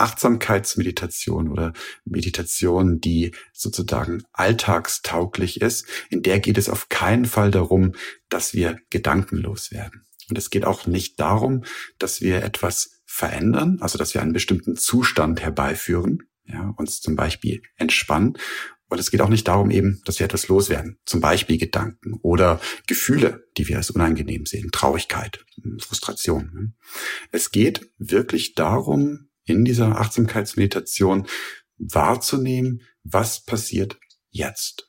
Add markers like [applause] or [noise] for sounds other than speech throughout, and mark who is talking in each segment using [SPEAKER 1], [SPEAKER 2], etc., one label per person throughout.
[SPEAKER 1] Achtsamkeitsmeditation oder Meditation, die sozusagen alltagstauglich ist, in der geht es auf keinen Fall darum, dass wir gedankenlos werden. Und es geht auch nicht darum, dass wir etwas verändern, also dass wir einen bestimmten Zustand herbeiführen, ja, uns zum Beispiel entspannen. Und es geht auch nicht darum eben, dass wir etwas loswerden, zum Beispiel Gedanken oder Gefühle, die wir als unangenehm sehen, Traurigkeit, Frustration. Ne? Es geht wirklich darum, in dieser Achtsamkeitsmeditation wahrzunehmen, was passiert jetzt.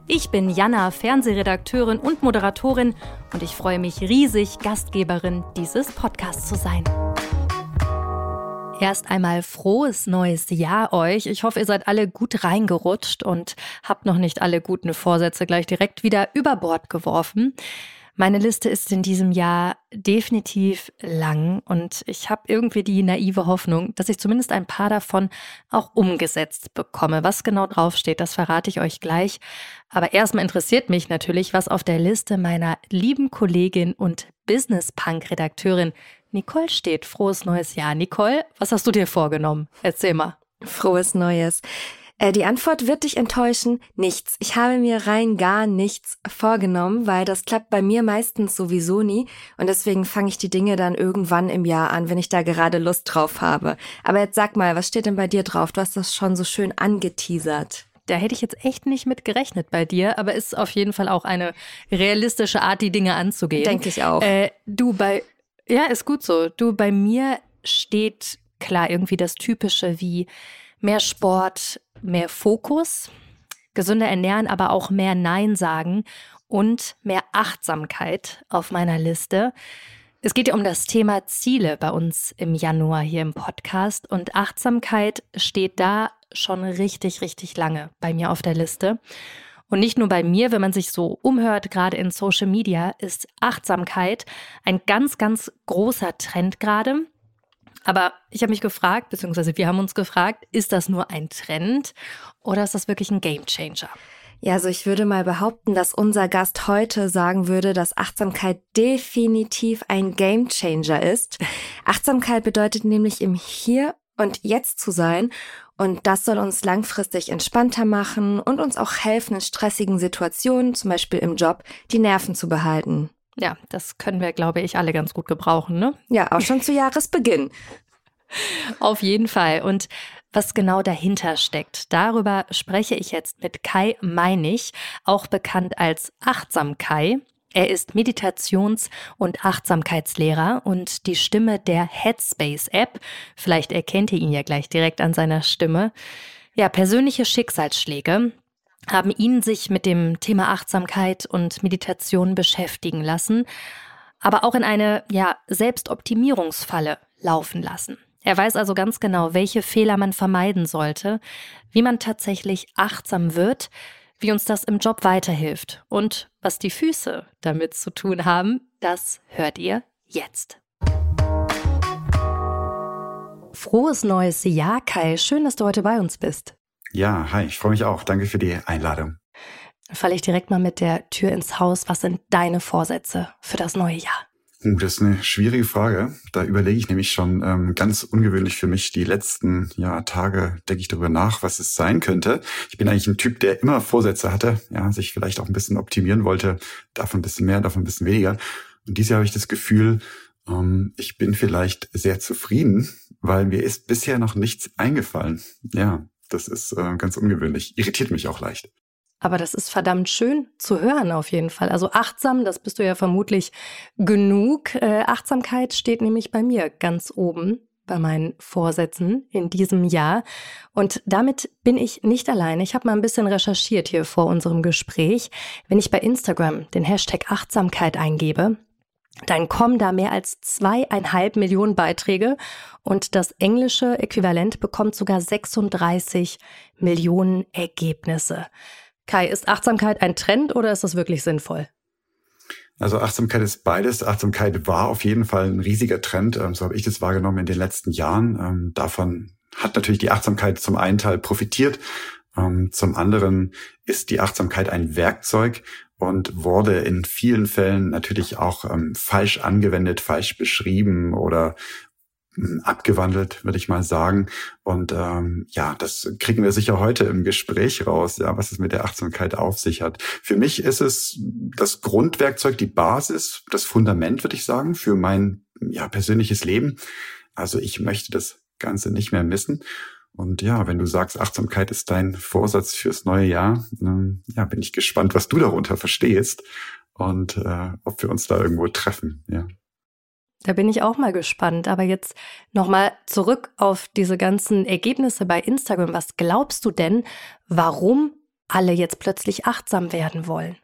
[SPEAKER 2] Ich bin Jana, Fernsehredakteurin und Moderatorin und ich freue mich riesig, Gastgeberin dieses Podcasts zu sein. Erst einmal frohes neues Jahr euch. Ich hoffe, ihr seid alle gut reingerutscht und habt noch nicht alle guten Vorsätze gleich direkt wieder über Bord geworfen. Meine Liste ist in diesem Jahr definitiv lang und ich habe irgendwie die naive Hoffnung, dass ich zumindest ein paar davon auch umgesetzt bekomme. Was genau draufsteht, das verrate ich euch gleich. Aber erstmal interessiert mich natürlich, was auf der Liste meiner lieben Kollegin und Business-Punk-Redakteurin Nicole steht. Frohes neues Jahr. Nicole, was hast du dir vorgenommen? Erzähl mal.
[SPEAKER 3] Frohes Neues. Äh, die Antwort wird dich enttäuschen. Nichts. Ich habe mir rein gar nichts vorgenommen, weil das klappt bei mir meistens sowieso nie. Und deswegen fange ich die Dinge dann irgendwann im Jahr an, wenn ich da gerade Lust drauf habe. Aber jetzt sag mal, was steht denn bei dir drauf? Du hast das schon so schön angeteasert.
[SPEAKER 2] Da hätte ich jetzt echt nicht mit gerechnet bei dir, aber ist auf jeden Fall auch eine realistische Art, die Dinge anzugehen.
[SPEAKER 3] Denke ich auch.
[SPEAKER 2] Äh, du bei, ja, ist gut so. Du bei mir steht klar irgendwie das Typische wie mehr Sport, mehr Fokus, gesünder ernähren, aber auch mehr Nein sagen und mehr Achtsamkeit auf meiner Liste. Es geht ja um das Thema Ziele bei uns im Januar hier im Podcast und Achtsamkeit steht da schon richtig, richtig lange bei mir auf der Liste. Und nicht nur bei mir, wenn man sich so umhört, gerade in Social Media, ist Achtsamkeit ein ganz, ganz großer Trend gerade. Aber ich habe mich gefragt, beziehungsweise wir haben uns gefragt, ist das nur ein Trend oder ist das wirklich ein Gamechanger?
[SPEAKER 3] Ja, also ich würde mal behaupten, dass unser Gast heute sagen würde, dass Achtsamkeit definitiv ein Gamechanger ist. [laughs] Achtsamkeit bedeutet nämlich im Hier und Jetzt zu sein und das soll uns langfristig entspannter machen und uns auch helfen, in stressigen Situationen, zum Beispiel im Job, die Nerven zu behalten.
[SPEAKER 2] Ja, das können wir, glaube ich, alle ganz gut gebrauchen, ne?
[SPEAKER 3] Ja, auch schon zu Jahresbeginn. [laughs]
[SPEAKER 2] Auf jeden Fall. Und was genau dahinter steckt, darüber spreche ich jetzt mit Kai Meinig, auch bekannt als Achtsam Kai. Er ist Meditations- und Achtsamkeitslehrer und die Stimme der Headspace-App. Vielleicht erkennt ihr ihn ja gleich direkt an seiner Stimme. Ja, persönliche Schicksalsschläge, haben ihn sich mit dem Thema Achtsamkeit und Meditation beschäftigen lassen, aber auch in eine ja, Selbstoptimierungsfalle laufen lassen. Er weiß also ganz genau, welche Fehler man vermeiden sollte, wie man tatsächlich achtsam wird, wie uns das im Job weiterhilft und was die Füße damit zu tun haben, das hört ihr jetzt. Frohes neues Jahr, Kai. Schön, dass du heute bei uns bist.
[SPEAKER 1] Ja, hi, ich freue mich auch. Danke für die Einladung.
[SPEAKER 2] Dann falle ich direkt mal mit der Tür ins Haus. Was sind deine Vorsätze für das neue Jahr?
[SPEAKER 1] Uh, das ist eine schwierige Frage. Da überlege ich nämlich schon ähm, ganz ungewöhnlich für mich. Die letzten ja, Tage denke ich darüber nach, was es sein könnte. Ich bin eigentlich ein Typ, der immer Vorsätze hatte, ja, sich vielleicht auch ein bisschen optimieren wollte, davon ein bisschen mehr, davon ein bisschen weniger. Und dieses Jahr habe ich das Gefühl, ähm, ich bin vielleicht sehr zufrieden, weil mir ist bisher noch nichts eingefallen. Ja, das ist äh, ganz ungewöhnlich. Irritiert mich auch leicht.
[SPEAKER 2] Aber das ist verdammt schön zu hören auf jeden Fall. Also achtsam, das bist du ja vermutlich genug. Äh, Achtsamkeit steht nämlich bei mir ganz oben bei meinen Vorsätzen in diesem Jahr. Und damit bin ich nicht alleine. Ich habe mal ein bisschen recherchiert hier vor unserem Gespräch. Wenn ich bei Instagram den Hashtag Achtsamkeit eingebe, dann kommen da mehr als zweieinhalb Millionen Beiträge und das englische Äquivalent bekommt sogar 36 Millionen Ergebnisse. Kai, ist Achtsamkeit ein Trend oder ist das wirklich sinnvoll?
[SPEAKER 1] Also Achtsamkeit ist beides. Achtsamkeit war auf jeden Fall ein riesiger Trend. Ähm, so habe ich das wahrgenommen in den letzten Jahren. Ähm, davon hat natürlich die Achtsamkeit zum einen Teil profitiert. Ähm, zum anderen ist die Achtsamkeit ein Werkzeug und wurde in vielen Fällen natürlich auch falsch angewendet, falsch beschrieben oder abgewandelt, würde ich mal sagen. Und ähm, ja, das kriegen wir sicher heute im Gespräch raus, ja, was es mit der Achtsamkeit auf sich hat. Für mich ist es das Grundwerkzeug, die Basis, das Fundament, würde ich sagen, für mein ja, persönliches Leben. Also ich möchte das Ganze nicht mehr missen. Und ja, wenn du sagst, Achtsamkeit ist dein Vorsatz fürs neue Jahr, ähm, ja, bin ich gespannt, was du darunter verstehst und äh, ob wir uns da irgendwo treffen. Ja.
[SPEAKER 2] Da bin ich auch mal gespannt. Aber jetzt nochmal zurück auf diese ganzen Ergebnisse bei Instagram. Was glaubst du denn, warum alle jetzt plötzlich achtsam werden wollen?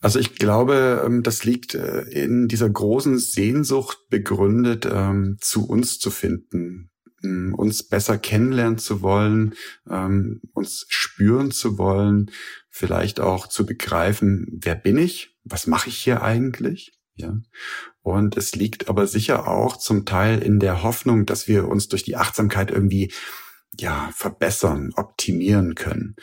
[SPEAKER 1] Also ich glaube, ähm, das liegt äh, in dieser großen Sehnsucht begründet, ähm, zu uns zu finden, uns besser kennenlernen zu wollen, ähm, uns spüren zu wollen, vielleicht auch zu begreifen, wer bin ich, was mache ich hier eigentlich? Ja. Und es liegt aber sicher auch zum Teil in der Hoffnung, dass wir uns durch die Achtsamkeit irgendwie ja verbessern, optimieren können.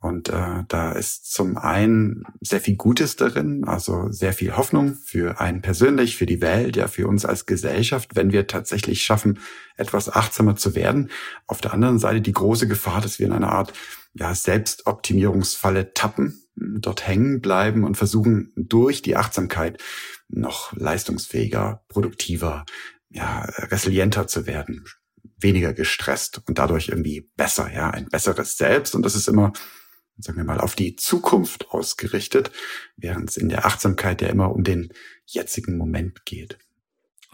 [SPEAKER 1] Und äh, da ist zum einen sehr viel Gutes darin, also sehr viel Hoffnung für einen persönlich, für die Welt, ja, für uns als Gesellschaft, wenn wir tatsächlich schaffen, etwas achtsamer zu werden. Auf der anderen Seite die große Gefahr, dass wir in einer Art ja, Selbstoptimierungsfalle tappen, dort hängen bleiben und versuchen durch die Achtsamkeit noch leistungsfähiger, produktiver, ja, resilienter zu werden, weniger gestresst und dadurch irgendwie besser, ja, ein besseres Selbst. Und das ist immer, sagen wir mal, auf die Zukunft ausgerichtet, während es in der Achtsamkeit ja immer um den jetzigen Moment geht.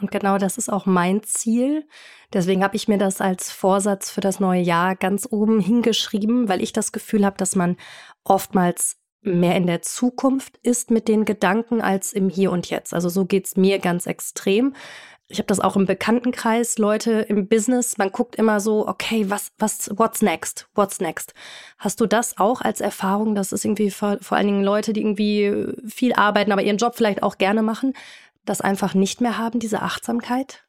[SPEAKER 2] Und genau das ist auch mein Ziel. Deswegen habe ich mir das als Vorsatz für das neue Jahr ganz oben hingeschrieben, weil ich das Gefühl habe, dass man oftmals mehr in der Zukunft ist mit den Gedanken als im Hier und Jetzt. Also so geht's mir ganz extrem. Ich habe das auch im Bekanntenkreis, Leute im Business, man guckt immer so, okay, was, was, what's next? What's next? Hast du das auch als Erfahrung, dass es irgendwie vor, vor allen Dingen Leute, die irgendwie viel arbeiten, aber ihren Job vielleicht auch gerne machen, das einfach nicht mehr haben, diese Achtsamkeit?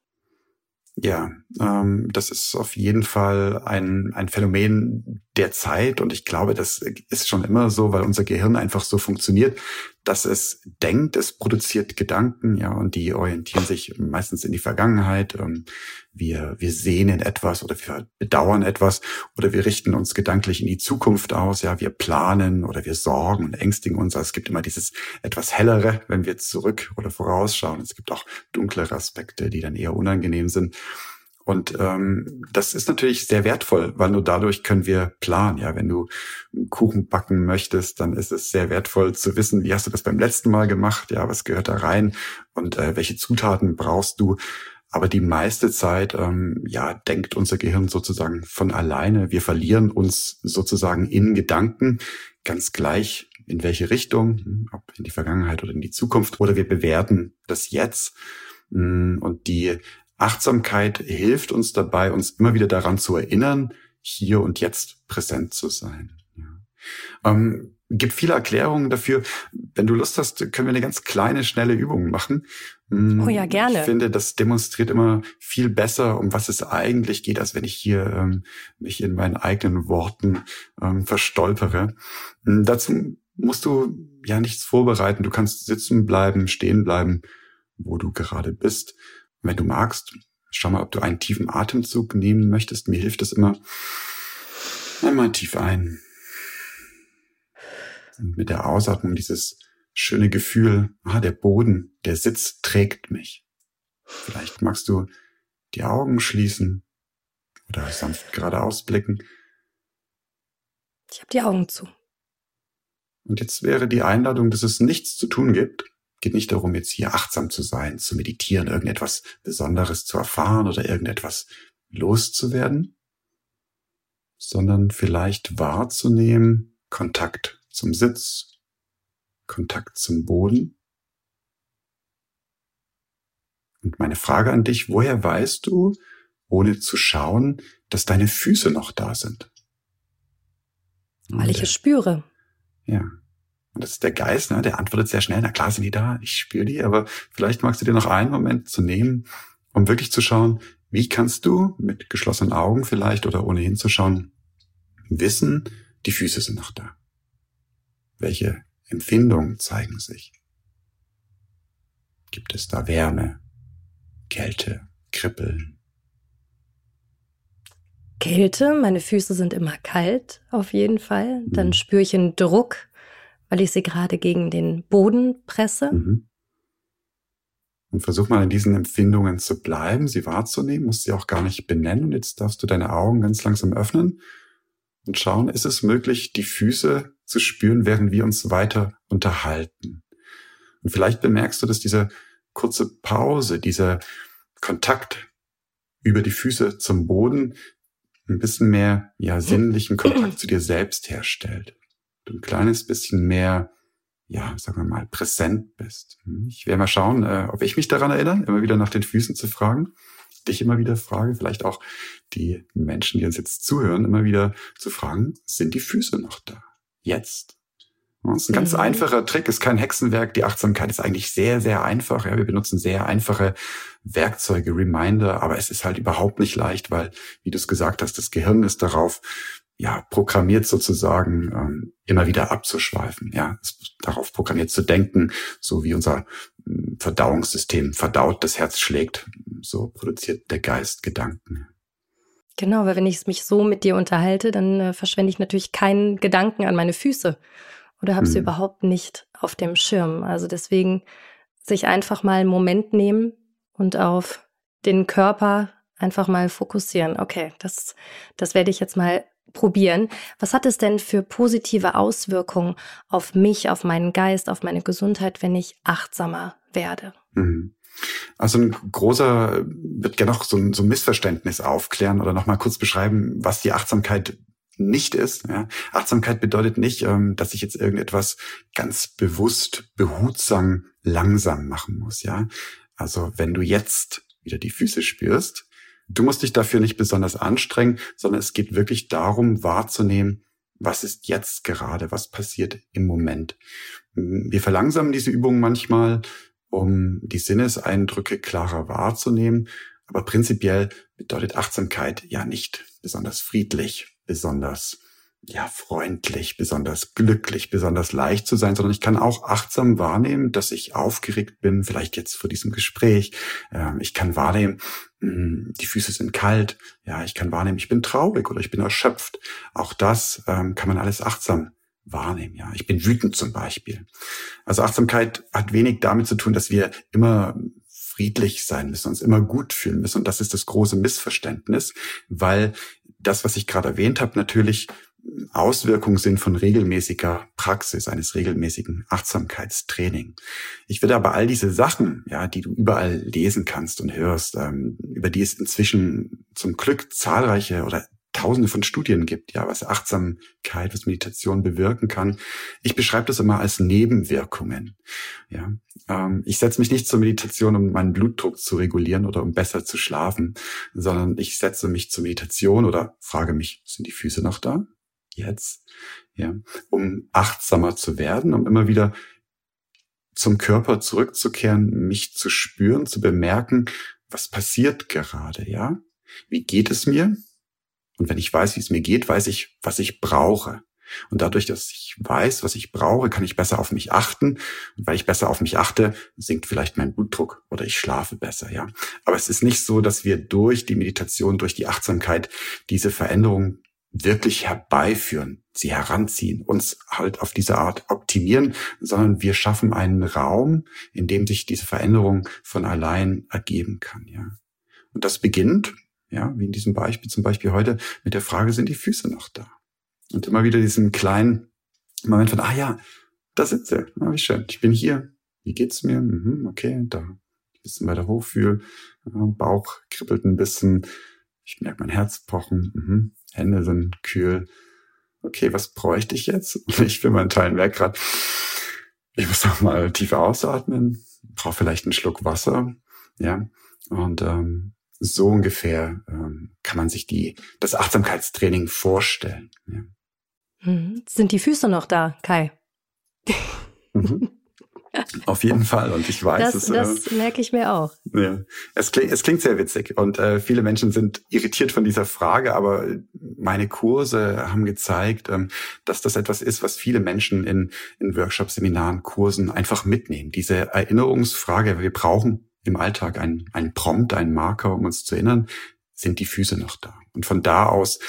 [SPEAKER 1] Ja, ähm, das ist auf jeden Fall ein, ein Phänomen der Zeit und ich glaube, das ist schon immer so, weil unser Gehirn einfach so funktioniert, dass es denkt, es produziert Gedanken, ja, und die orientieren sich meistens in die Vergangenheit. Ähm, wir, wir sehen in etwas oder wir bedauern etwas oder wir richten uns gedanklich in die Zukunft aus, ja, wir planen oder wir sorgen und ängstigen uns. Also es gibt immer dieses etwas hellere, wenn wir zurück oder vorausschauen. Es gibt auch dunklere Aspekte, die dann eher unangenehm sind. Und ähm, das ist natürlich sehr wertvoll, weil nur dadurch können wir planen. Ja, wenn du einen Kuchen backen möchtest, dann ist es sehr wertvoll zu wissen, wie hast du das beim letzten Mal gemacht? Ja, was gehört da rein und äh, welche Zutaten brauchst du? Aber die meiste Zeit, ähm, ja, denkt unser Gehirn sozusagen von alleine. Wir verlieren uns sozusagen in Gedanken, ganz gleich in welche Richtung, hm, ob in die Vergangenheit oder in die Zukunft, oder wir bewerten das jetzt. Hm, und die Achtsamkeit hilft uns dabei, uns immer wieder daran zu erinnern, hier und jetzt präsent zu sein. Ja. Ähm, gibt viele Erklärungen dafür. Wenn du Lust hast, können wir eine ganz kleine, schnelle Übung machen.
[SPEAKER 2] Mm, oh ja, gerne.
[SPEAKER 1] Ich finde, das demonstriert immer viel besser, um was es eigentlich geht, als wenn ich hier ähm, mich in meinen eigenen Worten ähm, verstolpere. Mm, dazu musst du ja nichts vorbereiten. Du kannst sitzen bleiben, stehen bleiben, wo du gerade bist. Wenn du magst, schau mal, ob du einen tiefen Atemzug nehmen möchtest. Mir hilft es immer. Einmal tief ein. Und mit der Ausatmung dieses schöne Gefühl, ah, der Boden, der Sitz trägt mich. Vielleicht magst du die Augen schließen oder sanft geradeaus blicken.
[SPEAKER 2] Ich habe die Augen zu.
[SPEAKER 1] Und jetzt wäre die Einladung, dass es nichts zu tun gibt, geht nicht darum, jetzt hier achtsam zu sein, zu meditieren, irgendetwas Besonderes zu erfahren oder irgendetwas loszuwerden, sondern vielleicht wahrzunehmen, Kontakt zum Sitz, Kontakt zum Boden, Und meine Frage an dich, woher weißt du, ohne zu schauen, dass deine Füße noch da sind?
[SPEAKER 2] Weil ich es spüre.
[SPEAKER 1] Ja. Und das ist der Geist, ne? der antwortet sehr schnell, na klar sind die da, ich spüre die, aber vielleicht magst du dir noch einen Moment zu nehmen, um wirklich zu schauen, wie kannst du mit geschlossenen Augen vielleicht oder ohne hinzuschauen wissen, die Füße sind noch da. Welche Empfindungen zeigen sich? Gibt es da Wärme, Kälte, Kribbeln?
[SPEAKER 2] Kälte, meine Füße sind immer kalt, auf jeden Fall. Dann mhm. spüre ich einen Druck, weil ich sie gerade gegen den Boden presse. Mhm.
[SPEAKER 1] Und versuch mal in diesen Empfindungen zu bleiben, sie wahrzunehmen, musst sie auch gar nicht benennen. Und jetzt darfst du deine Augen ganz langsam öffnen und schauen, ist es möglich, die Füße zu spüren, während wir uns weiter unterhalten. Und vielleicht bemerkst du, dass diese kurze Pause, dieser Kontakt über die Füße zum Boden ein bisschen mehr, ja, sinnlichen Kontakt zu dir selbst herstellt. Du ein kleines bisschen mehr, ja, sagen wir mal, präsent bist. Ich werde mal schauen, äh, ob ich mich daran erinnere, immer wieder nach den Füßen zu fragen dich immer wieder frage, vielleicht auch die Menschen, die uns jetzt zuhören, immer wieder zu fragen, sind die Füße noch da? Jetzt. Das ist ein ganz mhm. einfacher Trick, ist kein Hexenwerk. Die Achtsamkeit ist eigentlich sehr, sehr einfach. Ja, wir benutzen sehr einfache Werkzeuge, Reminder, aber es ist halt überhaupt nicht leicht, weil, wie du es gesagt hast, das Gehirn ist darauf ja, programmiert sozusagen, ähm, immer wieder abzuschweifen, ja, darauf programmiert zu denken, so wie unser hm, Verdauungssystem verdaut, das Herz schlägt, so produziert der Geist Gedanken.
[SPEAKER 2] Genau, weil wenn ich mich so mit dir unterhalte, dann äh, verschwende ich natürlich keinen Gedanken an meine Füße oder habe sie überhaupt nicht auf dem Schirm. Also deswegen sich einfach mal einen Moment nehmen und auf den Körper einfach mal fokussieren. Okay, das, das werde ich jetzt mal probieren. Was hat es denn für positive Auswirkungen auf mich, auf meinen Geist, auf meine Gesundheit, wenn ich achtsamer werde? Mhm.
[SPEAKER 1] Also ein großer, wird gerne noch so ein, so ein Missverständnis aufklären oder nochmal kurz beschreiben, was die Achtsamkeit nicht ist. Ja. Achtsamkeit bedeutet nicht, ähm, dass ich jetzt irgendetwas ganz bewusst, behutsam, langsam machen muss. Ja, also wenn du jetzt wieder die Füße spürst, Du musst dich dafür nicht besonders anstrengen, sondern es geht wirklich darum, wahrzunehmen, was ist jetzt gerade, was passiert im Moment. Wir verlangsamen diese Übungen manchmal, um die Sinneseindrücke klarer wahrzunehmen, aber prinzipiell bedeutet Achtsamkeit ja nicht besonders friedlich, besonders ja, freundlich, besonders glücklich, besonders leicht zu sein, sondern ich kann auch achtsam wahrnehmen, dass ich aufgeregt bin, vielleicht jetzt vor diesem Gespräch. Ähm, ich kann wahrnehmen, hm, die Füße sind kalt. Ja, ich kann wahrnehmen, ich bin traurig oder ich bin erschöpft. Auch das ähm, kann man alles achtsam wahrnehmen. Ja, ich bin wütend zum Beispiel. Also Achtsamkeit hat wenig damit zu tun, dass wir immer friedlich sein müssen, uns immer gut fühlen müssen. Und das ist das große Missverständnis, weil das, was ich gerade erwähnt habe, natürlich Auswirkungen sind von regelmäßiger Praxis, eines regelmäßigen Achtsamkeitstraining. Ich würde aber all diese Sachen, ja, die du überall lesen kannst und hörst, ähm, über die es inzwischen zum Glück zahlreiche oder Tausende von Studien gibt, ja, was Achtsamkeit, was Meditation bewirken kann. Ich beschreibe das immer als Nebenwirkungen. Ja, ähm, ich setze mich nicht zur Meditation, um meinen Blutdruck zu regulieren oder um besser zu schlafen, sondern ich setze mich zur Meditation oder frage mich, sind die Füße noch da? Jetzt, ja, um achtsamer zu werden, um immer wieder zum Körper zurückzukehren, mich zu spüren, zu bemerken, was passiert gerade, ja? Wie geht es mir? Und wenn ich weiß, wie es mir geht, weiß ich, was ich brauche. Und dadurch, dass ich weiß, was ich brauche, kann ich besser auf mich achten. Und weil ich besser auf mich achte, sinkt vielleicht mein Blutdruck oder ich schlafe besser, ja. Aber es ist nicht so, dass wir durch die Meditation, durch die Achtsamkeit diese Veränderung wirklich herbeiführen, sie heranziehen, uns halt auf diese Art optimieren, sondern wir schaffen einen Raum, in dem sich diese Veränderung von allein ergeben kann, ja. Und das beginnt, ja, wie in diesem Beispiel, zum Beispiel heute, mit der Frage, sind die Füße noch da? Und immer wieder diesen kleinen Moment von, ah ja, da sind sie, ah, wie schön, ich bin hier, wie geht's mir? Mhm, okay, da ein bisschen weiter hochfühl, Bauch kribbelt ein bisschen, ich merke mein Herz pochen, mhm. Hände sind kühl. Okay, was bräuchte ich jetzt? [laughs] Ich will meinen Teilen weg gerade. Ich muss noch mal tiefer ausatmen. Brauche vielleicht einen Schluck Wasser. Ja, und ähm, so ungefähr ähm, kann man sich die das Achtsamkeitstraining vorstellen. Ja.
[SPEAKER 2] Mhm. Sind die Füße noch da, Kai? [laughs]
[SPEAKER 1] Mhm. Auf jeden Fall. Und ich weiß
[SPEAKER 2] das, es. Das äh, merke ich mir auch.
[SPEAKER 1] Ja. Es, klingt, es klingt sehr witzig. Und äh, viele Menschen sind irritiert von dieser Frage, aber meine Kurse haben gezeigt, ähm, dass das etwas ist, was viele Menschen in, in Workshops, Seminaren, Kursen einfach mitnehmen. Diese Erinnerungsfrage, wir brauchen im Alltag einen, einen Prompt, einen Marker, um uns zu erinnern, sind die Füße noch da. Und von da aus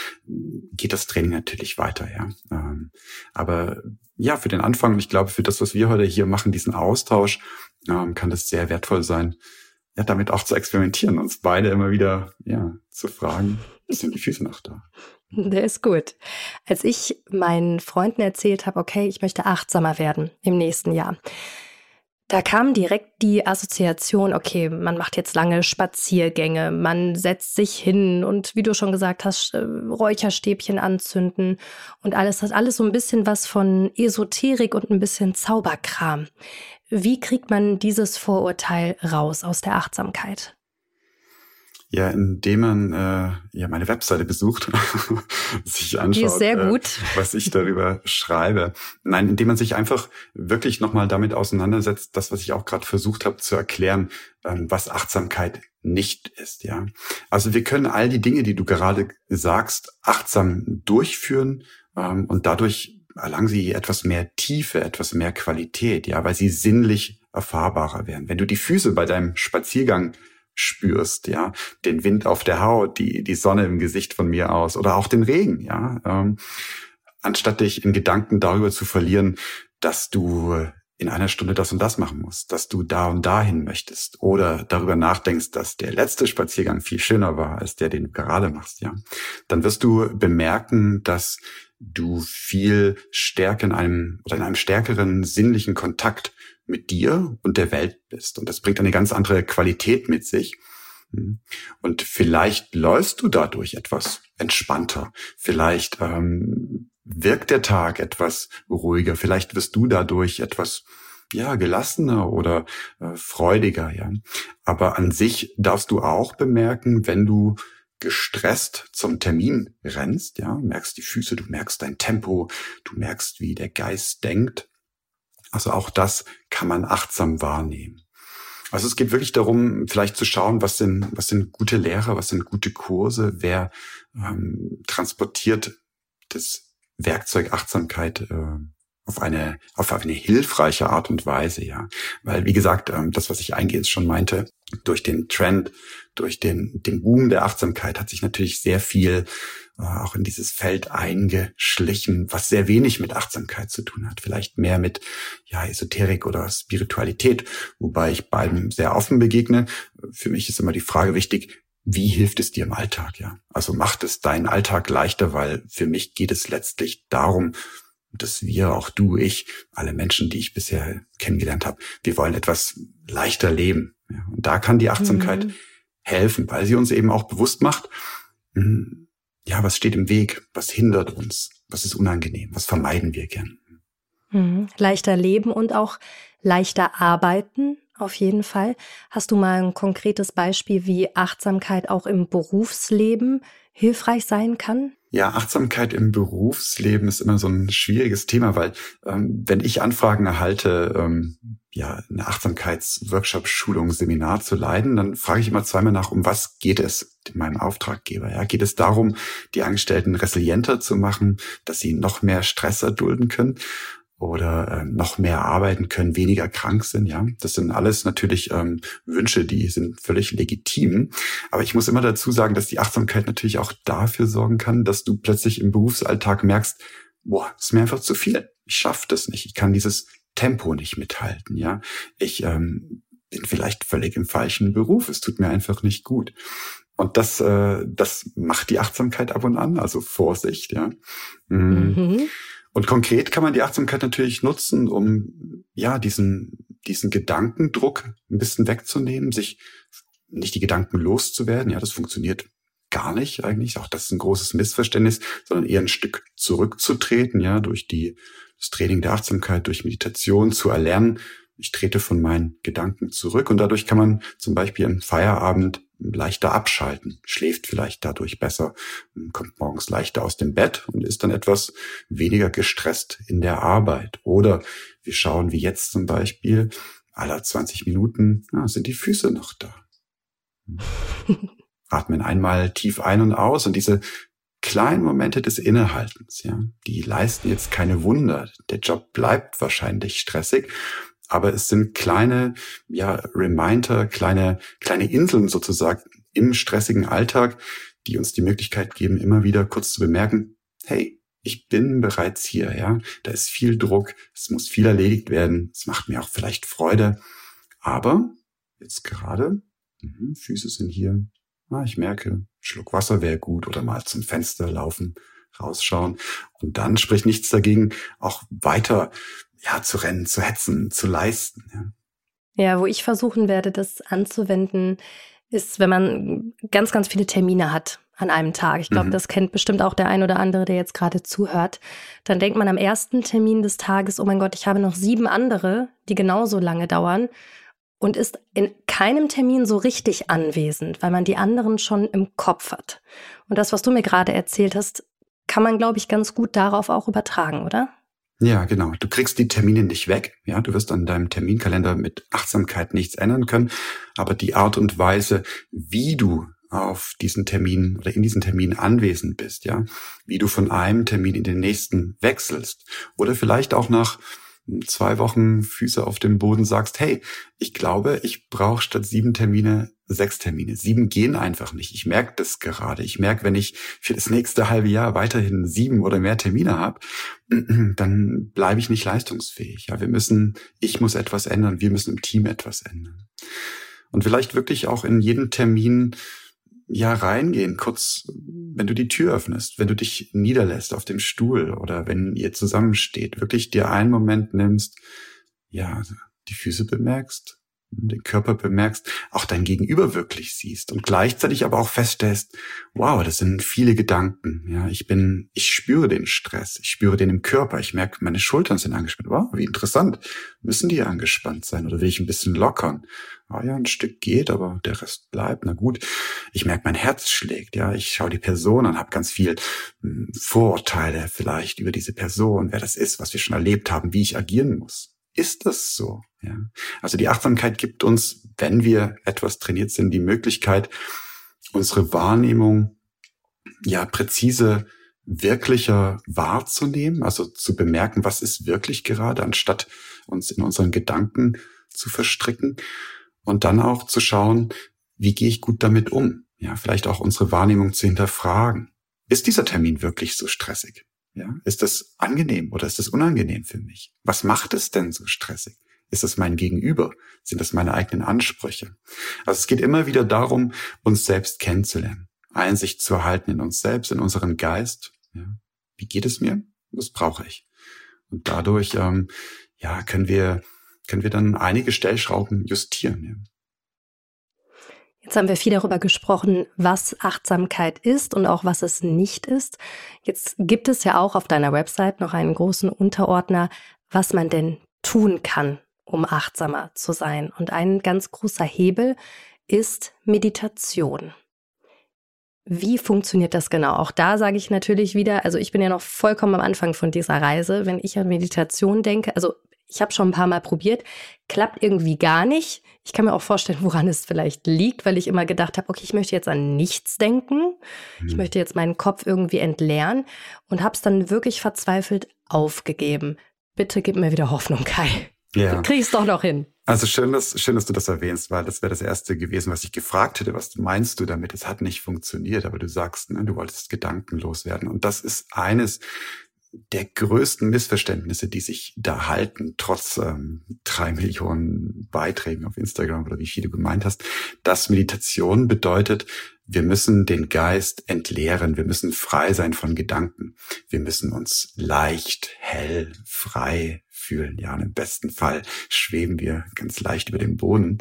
[SPEAKER 1] geht das Training natürlich weiter, ja. Ähm, aber ja, für den Anfang, ich glaube, für das, was wir heute hier machen, diesen Austausch, ähm, kann das sehr wertvoll sein, ja, damit auch zu experimentieren, uns beide immer wieder, ja, zu fragen, sind die Füße noch da?
[SPEAKER 2] Der ist gut. Als ich meinen Freunden erzählt habe, okay, ich möchte achtsamer werden im nächsten Jahr, da kam direkt die Assoziation, okay, man macht jetzt lange Spaziergänge, man setzt sich hin und wie du schon gesagt hast, äh, Räucherstäbchen anzünden und alles hat alles so ein bisschen was von Esoterik und ein bisschen Zauberkram. Wie kriegt man dieses Vorurteil raus aus der Achtsamkeit?
[SPEAKER 1] Ja, indem man äh, ja meine Webseite besucht, [laughs] sich anschaut. Äh, was ich darüber [laughs] schreibe. Nein, indem man sich einfach wirklich nochmal damit auseinandersetzt, das, was ich auch gerade versucht habe zu erklären, ähm, was Achtsamkeit nicht ist. Ja, also wir können all die Dinge, die du gerade sagst, achtsam durchführen ähm, und dadurch erlangen sie etwas mehr Tiefe, etwas mehr Qualität, ja, weil sie sinnlich erfahrbarer werden. Wenn du die Füße bei deinem Spaziergang spürst, ja, den Wind auf der Haut, die, die Sonne im Gesicht von mir aus oder auch den Regen, ja, ähm, anstatt dich in Gedanken darüber zu verlieren, dass du in einer Stunde das und das machen musst, dass du da und dahin möchtest oder darüber nachdenkst, dass der letzte Spaziergang viel schöner war als der, den du gerade machst, ja, dann wirst du bemerken, dass du viel stärker in einem oder in einem stärkeren sinnlichen Kontakt mit dir und der Welt bist. Und das bringt eine ganz andere Qualität mit sich. Hm. Und vielleicht läufst du dadurch etwas entspannter. Vielleicht ähm, wirkt der Tag etwas ruhiger. Vielleicht wirst du dadurch etwas ja gelassener oder äh, freudiger. Ja, aber an sich darfst du auch bemerken, wenn du gestresst zum Termin rennst, ja, merkst die Füße, du merkst dein Tempo, du merkst, wie der Geist denkt, also auch das kann man achtsam wahrnehmen. Also es geht wirklich darum, vielleicht zu schauen, was sind, was sind gute Lehrer, was sind gute Kurse, wer ähm, transportiert das Werkzeug Achtsamkeit äh, auf eine auf eine hilfreiche Art und Weise, ja, weil wie gesagt, ähm, das, was ich eingehend schon meinte, durch den Trend, durch den den Boom der Achtsamkeit hat sich natürlich sehr viel äh, auch in dieses Feld eingeschlichen, was sehr wenig mit Achtsamkeit zu tun hat. Vielleicht mehr mit ja, Esoterik oder Spiritualität, wobei ich beiden sehr offen begegne. Für mich ist immer die Frage wichtig, wie hilft es dir im Alltag, ja? Also macht es deinen Alltag leichter, weil für mich geht es letztlich darum, dass wir, auch du, ich, alle Menschen, die ich bisher kennengelernt habe, wir wollen etwas leichter leben. Ja? Und da kann die Achtsamkeit mhm. helfen, weil sie uns eben auch bewusst macht, hm, ja, was steht im Weg? Was hindert uns? Was ist unangenehm? Was vermeiden wir gern?
[SPEAKER 2] Mhm. Leichter leben und auch leichter arbeiten, auf jeden Fall. Hast du mal ein konkretes Beispiel, wie Achtsamkeit auch im Berufsleben hilfreich sein kann?
[SPEAKER 1] Ja, Achtsamkeit im Berufsleben ist immer so ein schwieriges Thema, weil ähm, wenn ich Anfragen erhalte, ähm, ja, eine Achtsamkeitsworkshop, Schulung, Seminar zu leiten, dann frage ich immer zweimal nach, um was geht es meinem Auftraggeber? Ja, geht es darum, die Angestellten resilienter zu machen, dass sie noch mehr Stress erdulden können? Oder äh, noch mehr arbeiten können, weniger krank sind. Ja, das sind alles natürlich ähm, Wünsche, die sind völlig legitim. Aber ich muss immer dazu sagen, dass die Achtsamkeit natürlich auch dafür sorgen kann, dass du plötzlich im Berufsalltag merkst, boah, ist mir einfach zu viel. Ich schaffe das nicht. Ich kann dieses Tempo nicht mithalten. Ja, ich ähm, bin vielleicht völlig im falschen Beruf. Es tut mir einfach nicht gut. Und das, äh, das macht die Achtsamkeit ab und an. Also Vorsicht. Ja. Mhm. mhm. Und konkret kann man die Achtsamkeit natürlich nutzen, um ja diesen diesen Gedankendruck ein bisschen wegzunehmen, sich nicht die Gedanken loszuwerden. Ja, das funktioniert gar nicht eigentlich. Auch das ist ein großes Missverständnis, sondern eher ein Stück zurückzutreten, ja, durch die, das Training der Achtsamkeit, durch Meditation zu erlernen, Ich trete von meinen Gedanken zurück und dadurch kann man zum Beispiel im Feierabend leichter abschalten, schläft vielleicht dadurch besser, kommt morgens leichter aus dem Bett und ist dann etwas weniger gestresst in der Arbeit. Oder wir schauen wie jetzt zum Beispiel, aller 20 Minuten ja, sind die Füße noch da. [laughs] Atmen einmal tief ein und aus und diese kleinen Momente des Innehaltens, ja, die leisten jetzt keine Wunder. Der Job bleibt wahrscheinlich stressig, aber es sind kleine, ja, Reminder, kleine, kleine Inseln sozusagen im stressigen Alltag, die uns die Möglichkeit geben, immer wieder kurz zu bemerken, hey, ich bin bereits hier, ja. Da ist viel Druck, es muss viel erledigt werden, es macht mir auch vielleicht Freude. Aber jetzt gerade, mh, Füße sind hier, ah, ich merke, Schluck Wasser wäre gut oder mal zum Fenster laufen, rausschauen. Und dann spricht nichts dagegen, auch weiter ja, zu rennen, zu hetzen, zu leisten.
[SPEAKER 2] Ja. ja, wo ich versuchen werde, das anzuwenden, ist, wenn man ganz, ganz viele Termine hat an einem Tag. Ich glaube, mhm. das kennt bestimmt auch der ein oder andere, der jetzt gerade zuhört. Dann denkt man am ersten Termin des Tages, oh mein Gott, ich habe noch sieben andere, die genauso lange dauern und ist in keinem Termin so richtig anwesend, weil man die anderen schon im Kopf hat. Und das, was du mir gerade erzählt hast, kann man, glaube ich, ganz gut darauf auch übertragen, oder?
[SPEAKER 1] Ja, genau. Du kriegst die Termine nicht weg. Ja, du wirst an deinem Terminkalender mit Achtsamkeit nichts ändern können. Aber die Art und Weise, wie du auf diesen Termin oder in diesen Termin anwesend bist, ja, wie du von einem Termin in den nächsten wechselst oder vielleicht auch nach zwei Wochen Füße auf dem Boden sagst, hey, ich glaube, ich brauche statt sieben Termine sechs Termine. Sieben gehen einfach nicht. Ich merke das gerade. Ich merke, wenn ich für das nächste halbe Jahr weiterhin sieben oder mehr Termine habe, [clears throat] dann bleibe ich nicht leistungsfähig. Ja, wir müssen, ich muss etwas ändern. Wir müssen im Team etwas ändern. Und vielleicht wirklich auch in jeden Termin ja reingehen, kurz, wenn du die Tür öffnest, wenn du dich niederlässt auf dem Stuhl oder wenn ihr zusammensteht, wirklich dir einen Moment nimmst, ja, die Füße bemerkst, den Körper bemerkst, auch dein Gegenüber wirklich siehst und gleichzeitig aber auch feststellst, wow, das sind viele Gedanken. Ja, ich bin, ich spüre den Stress, ich spüre den im Körper, ich merke, meine Schultern sind angespannt. Wow, wie interessant. Müssen die angespannt sein oder will ich ein bisschen lockern? Ah ja, ein Stück geht, aber der Rest bleibt. Na gut. Ich merke, mein Herz schlägt. Ja, ich schaue die Person an, habe ganz viel hm, Vorurteile vielleicht über diese Person, wer das ist, was wir schon erlebt haben, wie ich agieren muss ist das so? Ja. Also die Achtsamkeit gibt uns, wenn wir etwas trainiert sind, die Möglichkeit, unsere Wahrnehmung ja präzise wirklicher wahrzunehmen, also zu bemerken, was ist wirklich gerade, anstatt uns in unseren Gedanken zu verstricken und dann auch zu schauen, wie gehe ich gut damit um? Ja, vielleicht auch unsere Wahrnehmung zu hinterfragen. Ist dieser Termin wirklich so stressig? Ja, ist das angenehm oder ist das unangenehm für mich? Was macht es denn so stressig? Ist es mein Gegenüber? Sind das meine eigenen Ansprüche? Also es geht immer wieder darum, uns selbst kennenzulernen, Einsicht zu erhalten in uns selbst, in unseren Geist. Ja, wie geht es mir? Was brauche ich? Und dadurch, ähm, ja, können wir, können wir dann einige Stellschrauben justieren. Ja.
[SPEAKER 2] Jetzt haben wir viel darüber gesprochen, was Achtsamkeit ist und auch was es nicht ist. Jetzt gibt es ja auch auf deiner Website noch einen großen Unterordner, was man denn tun kann, um achtsamer zu sein. Und ein ganz großer Hebel ist Meditation. Wie funktioniert das genau? Auch da sage ich natürlich wieder, also ich bin ja noch vollkommen am Anfang von dieser Reise. Wenn ich an Meditation denke, also ich habe schon ein paar Mal probiert, klappt irgendwie gar nicht. Ich kann mir auch vorstellen, woran es vielleicht liegt, weil ich immer gedacht habe, okay, ich möchte jetzt an nichts denken. Ich mhm. möchte jetzt meinen Kopf irgendwie entleeren und habe es dann wirklich verzweifelt aufgegeben. Bitte gib mir wieder Hoffnung, Kai. Ja. Du kriegst doch noch hin.
[SPEAKER 1] Also schön, dass, schön, dass du das erwähnst, weil das wäre das Erste gewesen, was ich gefragt hätte. Was meinst du damit? Es hat nicht funktioniert, aber du sagst, ne, du wolltest gedankenlos werden. Und das ist eines der größten Missverständnisse, die sich da halten, trotz ähm, drei Millionen Beiträgen auf Instagram oder wie viel du gemeint hast, dass Meditation bedeutet, wir müssen den Geist entleeren, wir müssen frei sein von Gedanken, wir müssen uns leicht, hell, frei fühlen. Ja, und im besten Fall schweben wir ganz leicht über dem Boden.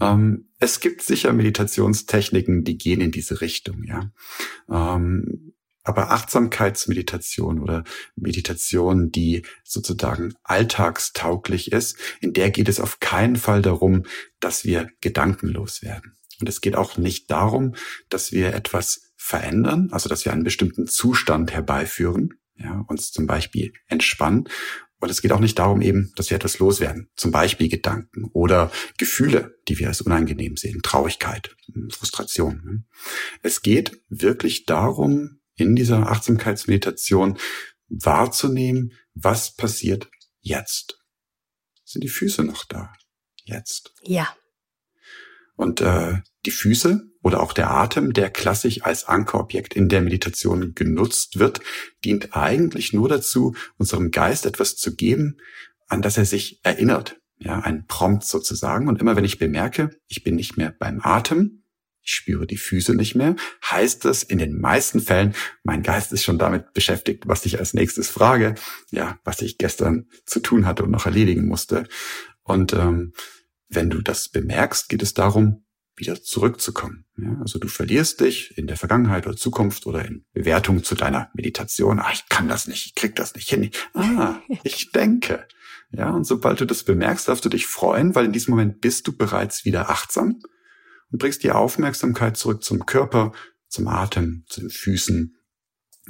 [SPEAKER 1] Ähm, es gibt sicher Meditationstechniken, die gehen in diese Richtung. Ja. Ähm, Aber Achtsamkeitsmeditation oder Meditation, die sozusagen alltagstauglich ist, in der geht es auf keinen Fall darum, dass wir gedankenlos werden. Und es geht auch nicht darum, dass wir etwas verändern, also dass wir einen bestimmten Zustand herbeiführen, ja, uns zum Beispiel entspannen. Und es geht auch nicht darum eben, dass wir etwas loswerden, zum Beispiel Gedanken oder Gefühle, die wir als unangenehm sehen, Traurigkeit, Frustration. Ne. Es geht wirklich darum, in dieser Achtsamkeitsmeditation wahrzunehmen, was passiert jetzt. Sind die Füße noch da? Jetzt.
[SPEAKER 2] Ja.
[SPEAKER 1] Und äh, die Füße oder auch der Atem, der klassisch als Ankerobjekt in der Meditation genutzt wird, dient eigentlich nur dazu, unserem Geist etwas zu geben, an das er sich erinnert. Ja, ein Prompt sozusagen. Und immer wenn ich bemerke, ich bin nicht mehr beim Atem, ich spüre die Füße nicht mehr, heißt es in den meisten Fällen, mein Geist ist schon damit beschäftigt, was ich als nächstes frage, ja, was ich gestern zu tun hatte und noch erledigen musste. Und ähm, wenn du das bemerkst, geht es darum, wieder zurückzukommen. Ja, also du verlierst dich in der Vergangenheit oder Zukunft oder in Bewertung zu deiner Meditation. Ah, ich kann das nicht, ich krieg das nicht hin. Ah, [laughs] ich denke. Ja, und sobald du das bemerkst, darfst du dich freuen, weil in diesem Moment bist du bereits wieder achtsam und bringst die Aufmerksamkeit zurück zum Körper, zum Atem, zu den Füßen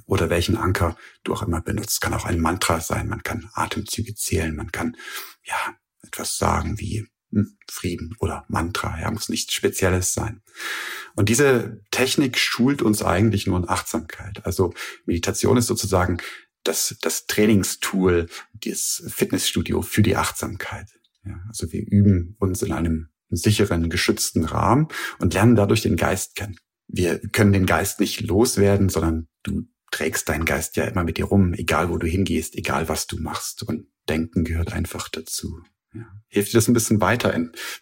[SPEAKER 1] oder welchen Anker du auch immer benutzt. Kann auch ein Mantra sein, man kann Atemzüge zählen, man kann ja etwas sagen wie Frieden oder Mantra, ja, muss nichts Spezielles sein. Und diese Technik schult uns eigentlich nur in Achtsamkeit. Also Meditation ist sozusagen das, das Trainingstool, das Fitnessstudio für die Achtsamkeit. Ja, also wir üben uns in einem sicheren, geschützten Rahmen und lernen dadurch den Geist kennen. Wir können den Geist nicht loswerden, sondern du trägst deinen Geist ja immer mit dir rum, egal wo du hingehst, egal was du machst. Und Denken gehört einfach dazu. Ja. Hilft dir das ein bisschen weiter,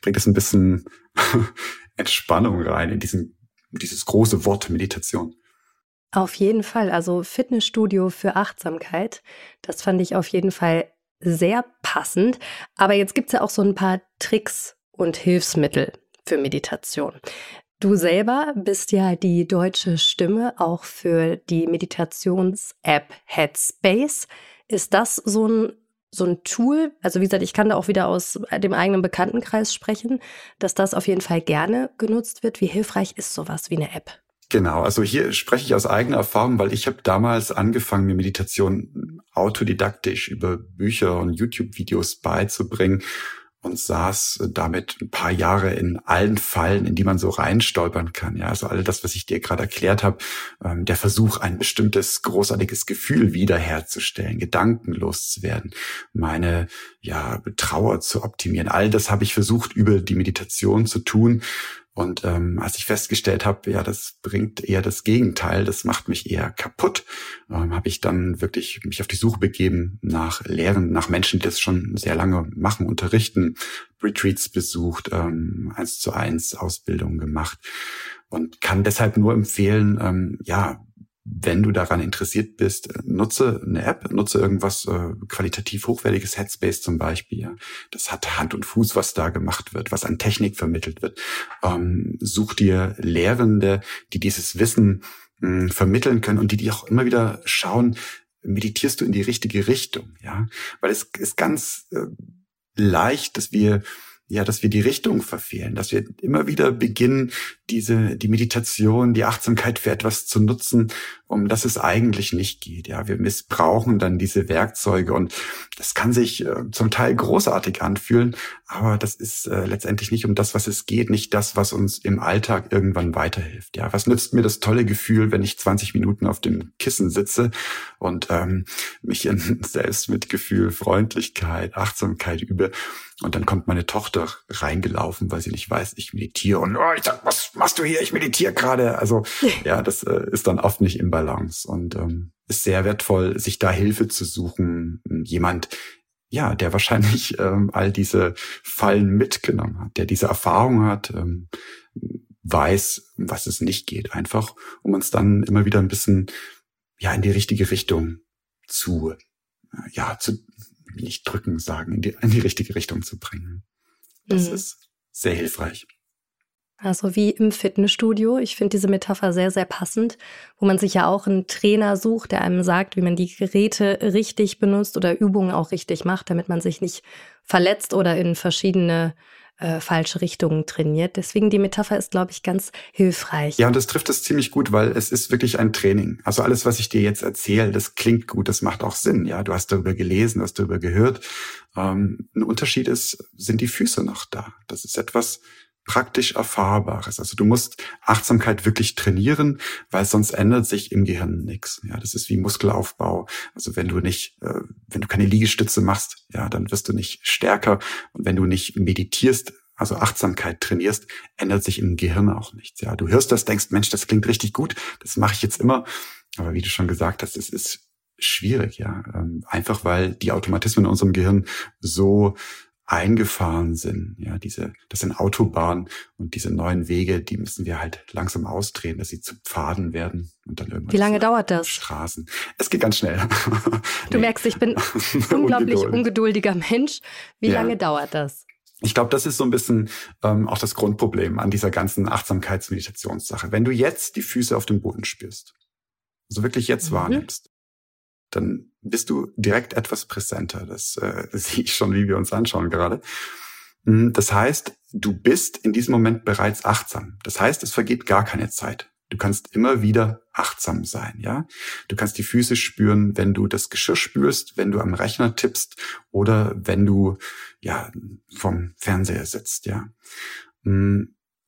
[SPEAKER 1] bringt das ein bisschen [laughs] Entspannung rein in diesen, dieses große Wort Meditation.
[SPEAKER 2] Auf jeden Fall. Also Fitnessstudio für Achtsamkeit. Das fand ich auf jeden Fall sehr passend. Aber jetzt gibt's ja auch so ein paar Tricks und Hilfsmittel für Meditation. Du selber bist ja die deutsche Stimme auch für die Meditations-App Headspace. Ist das so ein, so ein Tool? Also wie gesagt, ich kann da auch wieder aus dem eigenen Bekanntenkreis sprechen, dass das auf jeden Fall gerne genutzt wird. Wie hilfreich ist sowas wie eine App?
[SPEAKER 1] Genau, also hier spreche ich aus eigener Erfahrung, weil ich habe damals angefangen, mir Meditation autodidaktisch über Bücher und YouTube-Videos beizubringen und saß damit ein paar Jahre in allen Fallen, in die man so reinstolpern kann. Ja, also all das, was ich dir gerade erklärt habe, ähm, der Versuch, ein bestimmtes großartiges Gefühl wiederherzustellen, gedankenlos zu werden, meine ja Trauer zu optimieren. All das habe ich versucht über die Meditation zu tun und ähm, als ich festgestellt habe, ja, das bringt eher das Gegenteil, das macht mich eher kaputt, ähm, habe ich dann wirklich mich auf die Suche begeben nach Lehren, nach Menschen, die das schon sehr lange machen, unterrichten, Retreats besucht, ähm, eins zu eins Ausbildung gemacht. Und kann deshalb nur empfehlen, ähm, ja, wenn du daran interessiert bist, nutze eine App, nutze irgendwas äh, qualitativ hochwertiges, Headspace zum Beispiel. Das hat Hand und Fuß, was da gemacht wird, was an Technik vermittelt wird. Ähm, such dir Lehrende, die dieses Wissen mh, hm, vermitteln können und die dir auch immer wieder schauen, meditierst du in die richtige Richtung, ja? Weil es ist ganz äh, leicht, dass wir ja, dass wir die Richtung verfehlen, dass wir immer wieder beginnen, diese, die Meditation, die Achtsamkeit für etwas zu nutzen, um das es eigentlich nicht geht. Ja, wir missbrauchen dann diese Werkzeuge und das kann sich äh, zum Teil großartig anfühlen, aber das ist äh, letztendlich nicht um das, was es geht, nicht das, was uns im Alltag irgendwann weiterhilft. Ja, was nützt mir das tolle Gefühl, wenn ich 20 Minuten auf dem Kissen sitze und ähm, mich in [laughs] Selbstmitgefühl, Freundlichkeit, Achtsamkeit übe und dann kommt meine Tochter reingelaufen, weil sie nicht weiß, ich meditiere und oh, ich sag, was machst du hier? Ich meditiere gerade. Also [laughs] ja, das äh, ist dann oft nicht im Balance und ähm, ist sehr wertvoll, sich da Hilfe zu suchen. Jemand, ja, der wahrscheinlich [laughs] ähm, all diese Fallen mitgenommen hat, der diese Erfahrung hat, ähm, weiß, um was es nicht geht, einfach, um uns dann immer wieder ein bisschen ja in die richtige Richtung zu ja zu nicht drücken sagen, in die, in die richtige Richtung zu bringen. Das mhm. ist sehr hilfreich.
[SPEAKER 2] Also wie im Fitnessstudio. Ich finde diese Metapher sehr, sehr passend, wo man sich ja auch einen Trainer sucht, der einem sagt, wie man die Geräte richtig benutzt oder Übungen auch richtig macht, damit man sich nicht verletzt oder in verschiedene äh, falsche Richtungen trainiert. Deswegen die Metapher ist, glaube ich, ganz hilfreich.
[SPEAKER 1] Ja, und das trifft es ziemlich gut, weil es ist wirklich ein Training. Also alles, was ich dir jetzt erzähle, das klingt gut, das macht auch Sinn. Ja, du hast darüber gelesen, hast darüber gehört. Ähm, ein Unterschied ist, sind die Füße noch da? Das ist etwas, praktisch Erfahrbares. Also du musst Achtsamkeit wirklich trainieren, weil sonst ändert sich im Gehirn nichts. Ja, das ist wie Muskelaufbau. Also wenn du nicht, äh, wenn du keine Liegestütze machst, ja, dann wirst du nicht stärker. Und wenn du nicht meditierst, also Achtsamkeit trainierst, ändert sich im Gehirn auch nichts. Ja, du hörst das, denkst, Mensch, das klingt richtig gut, das mache ich jetzt immer. Aber wie du schon gesagt hast, es ist schwierig, ja, ähm, einfach weil die Automatismen in unserem Gehirn so eingefahren sind. Ja, diese, das sind Autobahnen und diese neuen Wege, die müssen wir halt langsam austreten, dass sie zu Pfaden werden und dann irgendwann.
[SPEAKER 2] Wie lange dauert das?
[SPEAKER 1] Straßen. Es geht ganz schnell.
[SPEAKER 2] Du nee. merkst, ich bin [laughs] unglaublich ungeduldiger Mensch. Wie ja. lange dauert das?
[SPEAKER 1] Ich glaube, das ist so ein bisschen ähm, auch das Grundproblem an dieser ganzen Achtsamkeitsmeditationssache. Wenn du jetzt die Füße auf dem Boden spürst, also wirklich jetzt mhm. wahrnimmst, dann bist du direkt etwas präsenter. Das äh, [laughs] sehe ich schon, wie wir uns anschauen gerade. Hm, das heißt, du bist in diesem Moment bereits achtsam. Das heißt, es vergeht gar keine Zeit. Du kannst immer wieder achtsam sein, ja? Du kannst die Füße spüren, wenn du das Geschirr spürst, wenn du am Rechner tippst oder wenn du, ja, vom Fernseher sitzt, ja?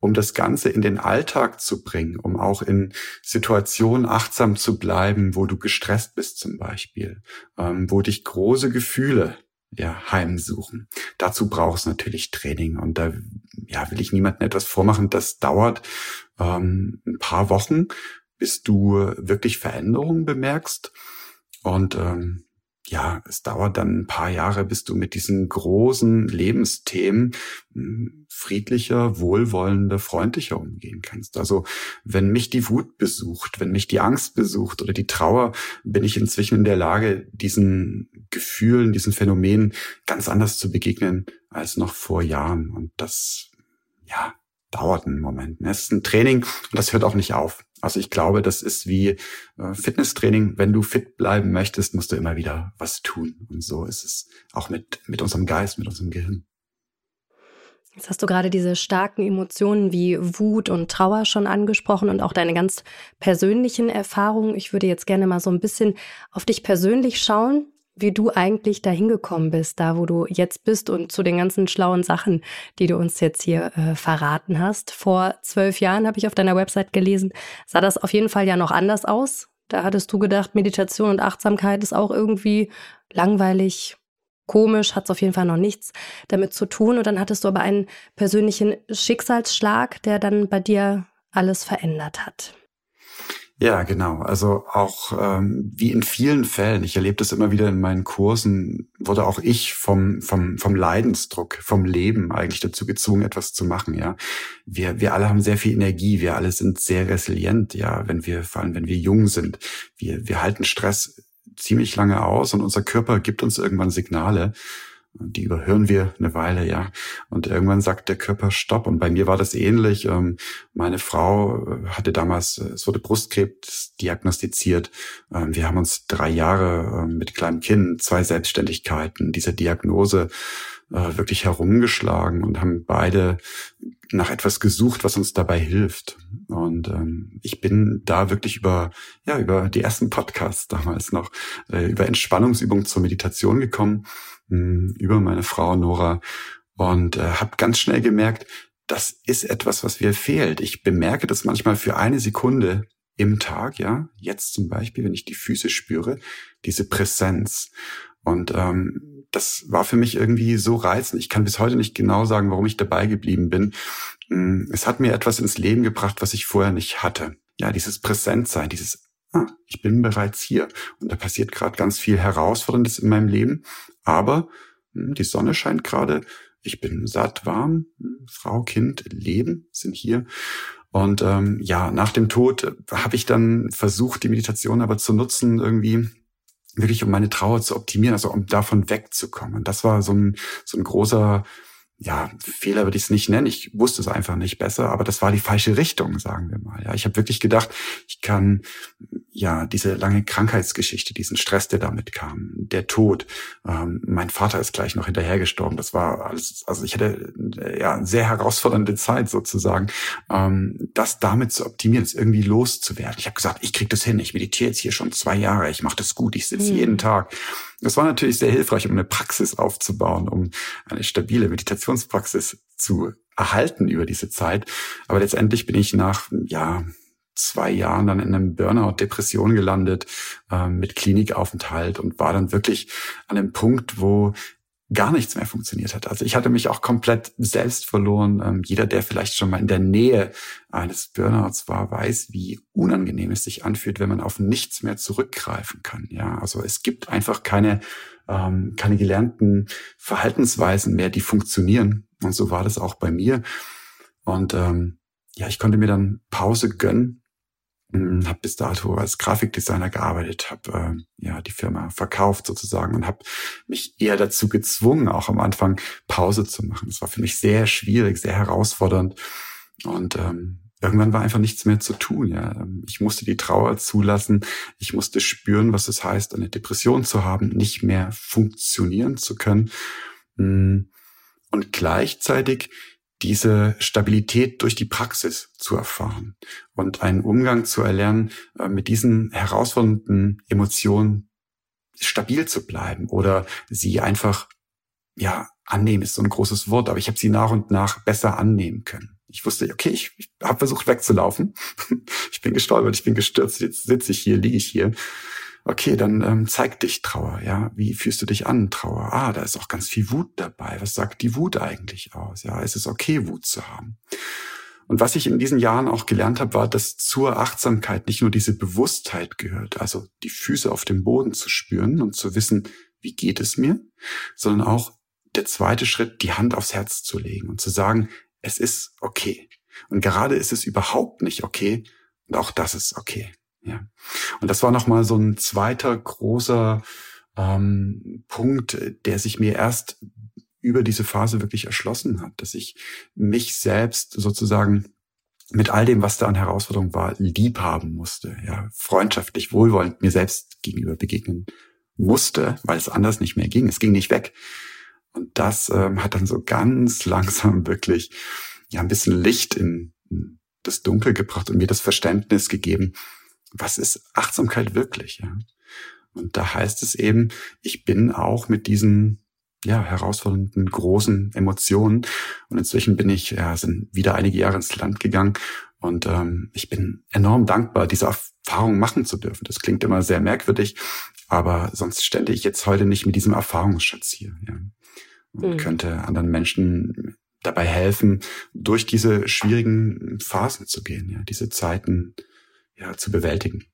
[SPEAKER 1] Um das Ganze in den Alltag zu bringen, um auch in Situationen achtsam zu bleiben, wo du gestresst bist zum Beispiel, ähm, wo dich große Gefühle ja, heimsuchen. Dazu brauchst natürlich Training und da ja, will ich niemandem etwas vormachen. Das dauert ähm, ein paar Wochen, bis du wirklich Veränderungen bemerkst und ähm, ja, es dauert dann ein paar Jahre, bis du mit diesen großen Lebensthemen hm, friedlicher, wohlwollender, freundlicher umgehen kannst. Also wenn mich die Wut besucht, wenn mich die Angst besucht oder die Trauer, bin ich inzwischen in der Lage, diesen Gefühlen, diesen Phänomenen ganz anders zu begegnen als noch vor Jahren. Und das, ja, dauert einen Moment. Es ist ein Training und das hört auch nicht auf. Also ich glaube, das ist wie äh, Fitnesstraining. Wenn du fit bleiben möchtest, musst du immer wieder was tun. Und so ist es auch mit, mit unserem Geist, mit unserem Gehirn.
[SPEAKER 2] Jetzt hast du gerade diese starken Emotionen wie Wut und Trauer schon angesprochen und auch deine ganz persönlichen Erfahrungen. Ich würde jetzt gerne mal so ein bisschen auf dich persönlich schauen wie du eigentlich dahin gekommen bist, da wo du jetzt bist und zu den ganzen schlauen Sachen, die du uns jetzt hier äh, verraten hast. Vor zwölf Jahren habe ich auf deiner Website gelesen, sah das auf jeden Fall ja noch anders aus. Da hattest du gedacht, Meditation und Achtsamkeit ist auch irgendwie langweilig, komisch, hat es auf jeden Fall noch nichts damit zu tun. Und dann hattest du aber einen persönlichen Schicksalsschlag, der dann bei dir alles verändert hat.
[SPEAKER 1] Ja, genau. Also auch ähm, wie in vielen Fällen, ich erlebe das immer wieder in meinen Kursen, wurde auch ich vom, vom, vom Leidensdruck, vom Leben eigentlich dazu gezwungen, etwas zu machen. Ja, wir, wir alle haben sehr viel Energie, wir alle sind sehr resilient. Ja, wenn wir, vor allem wenn wir jung sind, wir, wir halten Stress ziemlich lange aus und unser Körper gibt uns irgendwann Signale die überhören wir eine Weile, ja. Und irgendwann sagt der Körper Stopp. Und bei mir war das ähnlich. Ähm, meine Frau äh, hatte damals, äh, es wurde Brustkrebs diagnostiziert. Ähm, wir haben uns drei Jahre ähm, mit kleinem Kind, zwei Selbstständigkeiten, dieser Diagnose äh, wirklich herumgeschlagen und haben beide nach etwas gesucht, was uns dabei hilft. Und ähm, ich bin da wirklich über ja über die ersten Podcasts [laughs] damals noch äh, über Entspannungsübungen zur Meditation gekommen über meine Frau Nora und äh, habe ganz schnell gemerkt, das ist etwas, was mir fehlt. Ich bemerke das manchmal für eine Sekunde im Tag, ja, jetzt zum Beispiel, wenn ich die Füße spüre, diese Präsenz. Und ähm, das war für mich irgendwie so reizend. Ich kann bis heute nicht genau sagen, warum ich dabei geblieben bin. Mm, es hat mir etwas ins Leben gebracht, was ich vorher nicht hatte. Ja, dieses Präsentsein, dieses ah, ich bin bereits hier und da passiert gerade ganz viel Herausforderndes in meinem Leben aber hm, die Sonne scheint gerade, ich bin satt, warm, hm, Frau, Kind, Leben sind hier. Und ähm, ja, nach dem Tod äh, habe ich dann versucht, die Meditation aber zu nutzen, irgendwie wirklich um meine Trauer zu optimieren, also um davon wegzukommen. Das war so ein, so ein großer ja, Fehler würde ich es nicht nennen. Ich wusste es einfach nicht besser, aber das war die falsche Richtung, sagen wir mal. Ja, ich habe wirklich gedacht, ich kann ja diese lange Krankheitsgeschichte, diesen Stress, der damit kam, der Tod. Ähm, mein Vater ist gleich noch hinterher gestorben. Das war alles, also ich hatte ja eine sehr herausfordernde Zeit sozusagen, ähm, das damit zu optimieren, es irgendwie loszuwerden. Ich habe gesagt, ich krieg das hin. Ich meditiere jetzt hier schon zwei Jahre. Ich mache das gut. Ich sitze mhm. jeden Tag. Das war natürlich sehr hilfreich, um eine Praxis aufzubauen, um eine stabile Meditationspraxis zu erhalten über diese Zeit. Aber letztendlich bin ich nach, ja, zwei Jahren dann in einem Burnout, Depression gelandet, äh, mit Klinikaufenthalt und war dann wirklich an einem Punkt, wo gar nichts mehr funktioniert hat. Also ich hatte mich auch komplett selbst verloren. Ähm, jeder, der vielleicht schon mal in der Nähe eines Burnouts war, weiß, wie unangenehm es sich anfühlt, wenn man auf nichts mehr zurückgreifen kann. Ja, also es gibt einfach keine ähm, keine gelernten Verhaltensweisen mehr, die funktionieren. Und so war das auch bei mir. Und ähm, ja, ich konnte mir dann Pause gönnen habe bis dato als Grafikdesigner gearbeitet, habe äh, ja die Firma verkauft sozusagen und habe mich eher dazu gezwungen, auch am Anfang Pause zu machen. Das war für mich sehr schwierig, sehr herausfordernd und ähm, irgendwann war einfach nichts mehr zu tun. Ja, ähm, ich musste die Trauer zulassen, ich musste spüren, was es heißt, eine Depression zu haben, nicht mehr funktionieren zu können hm, und gleichzeitig diese Stabilität durch die Praxis zu erfahren und einen Umgang zu erlernen, äh, mit diesen herausfordernden Emotionen stabil zu bleiben oder sie einfach, ja, annehmen ist so ein großes Wort, aber ich habe sie nach und nach besser annehmen können. Ich wusste, okay, ich, ich habe versucht wegzulaufen. [laughs] ich bin gestolpert, ich bin gestürzt, jetzt sitze ich hier, liege ich hier okay, dann ähm, zeig dich Trauer, ja. Wie fühlst du dich an, Trauer? Ah, da ist auch ganz viel Wut dabei. Was sagt die Wut eigentlich aus? Ja, ist es okay, Wut zu haben? Und was ich in diesen Jahren auch gelernt habe, war, dass zur Achtsamkeit nicht nur diese Bewusstheit gehört, also die Füße auf dem Boden zu spüren und zu wissen, wie geht es mir, sondern auch der zweite Schritt, die Hand aufs Herz zu legen und zu sagen, es ist okay. Und gerade ist es überhaupt nicht okay und auch das ist okay. Ja. Und das war nochmal so ein zweiter großer ähm, Punkt, der sich mir erst über diese Phase wirklich erschlossen hat, dass ich mich selbst sozusagen mit all dem, was da an Herausforderungen war, lieb haben musste, ja, freundschaftlich, wohlwollend mir selbst gegenüber begegnen musste, weil es anders nicht mehr ging. Es ging nicht weg. Und das ähm, hat dann so ganz [laughs] langsam wirklich ja ein bisschen Licht in das Dunkel gebracht und mir das Verständnis gegeben, was ist Achtsamkeit wirklich? Ja? Und da heißt es eben, ich bin auch mit diesen ja, herausfordernden, großen Emotionen. Und inzwischen bin ich, ja, sind wieder einige Jahre ins Land gegangen und ähm, ich bin enorm dankbar, diese Erfahrung machen zu dürfen. Das klingt immer sehr merkwürdig, aber sonst stände ich jetzt heute nicht mit diesem Erfahrungsschatz hier. Ja. Und mhm. könnte anderen Menschen dabei helfen, durch diese schwierigen Phasen zu gehen, ja, diese Zeiten ja, zu bewältigen.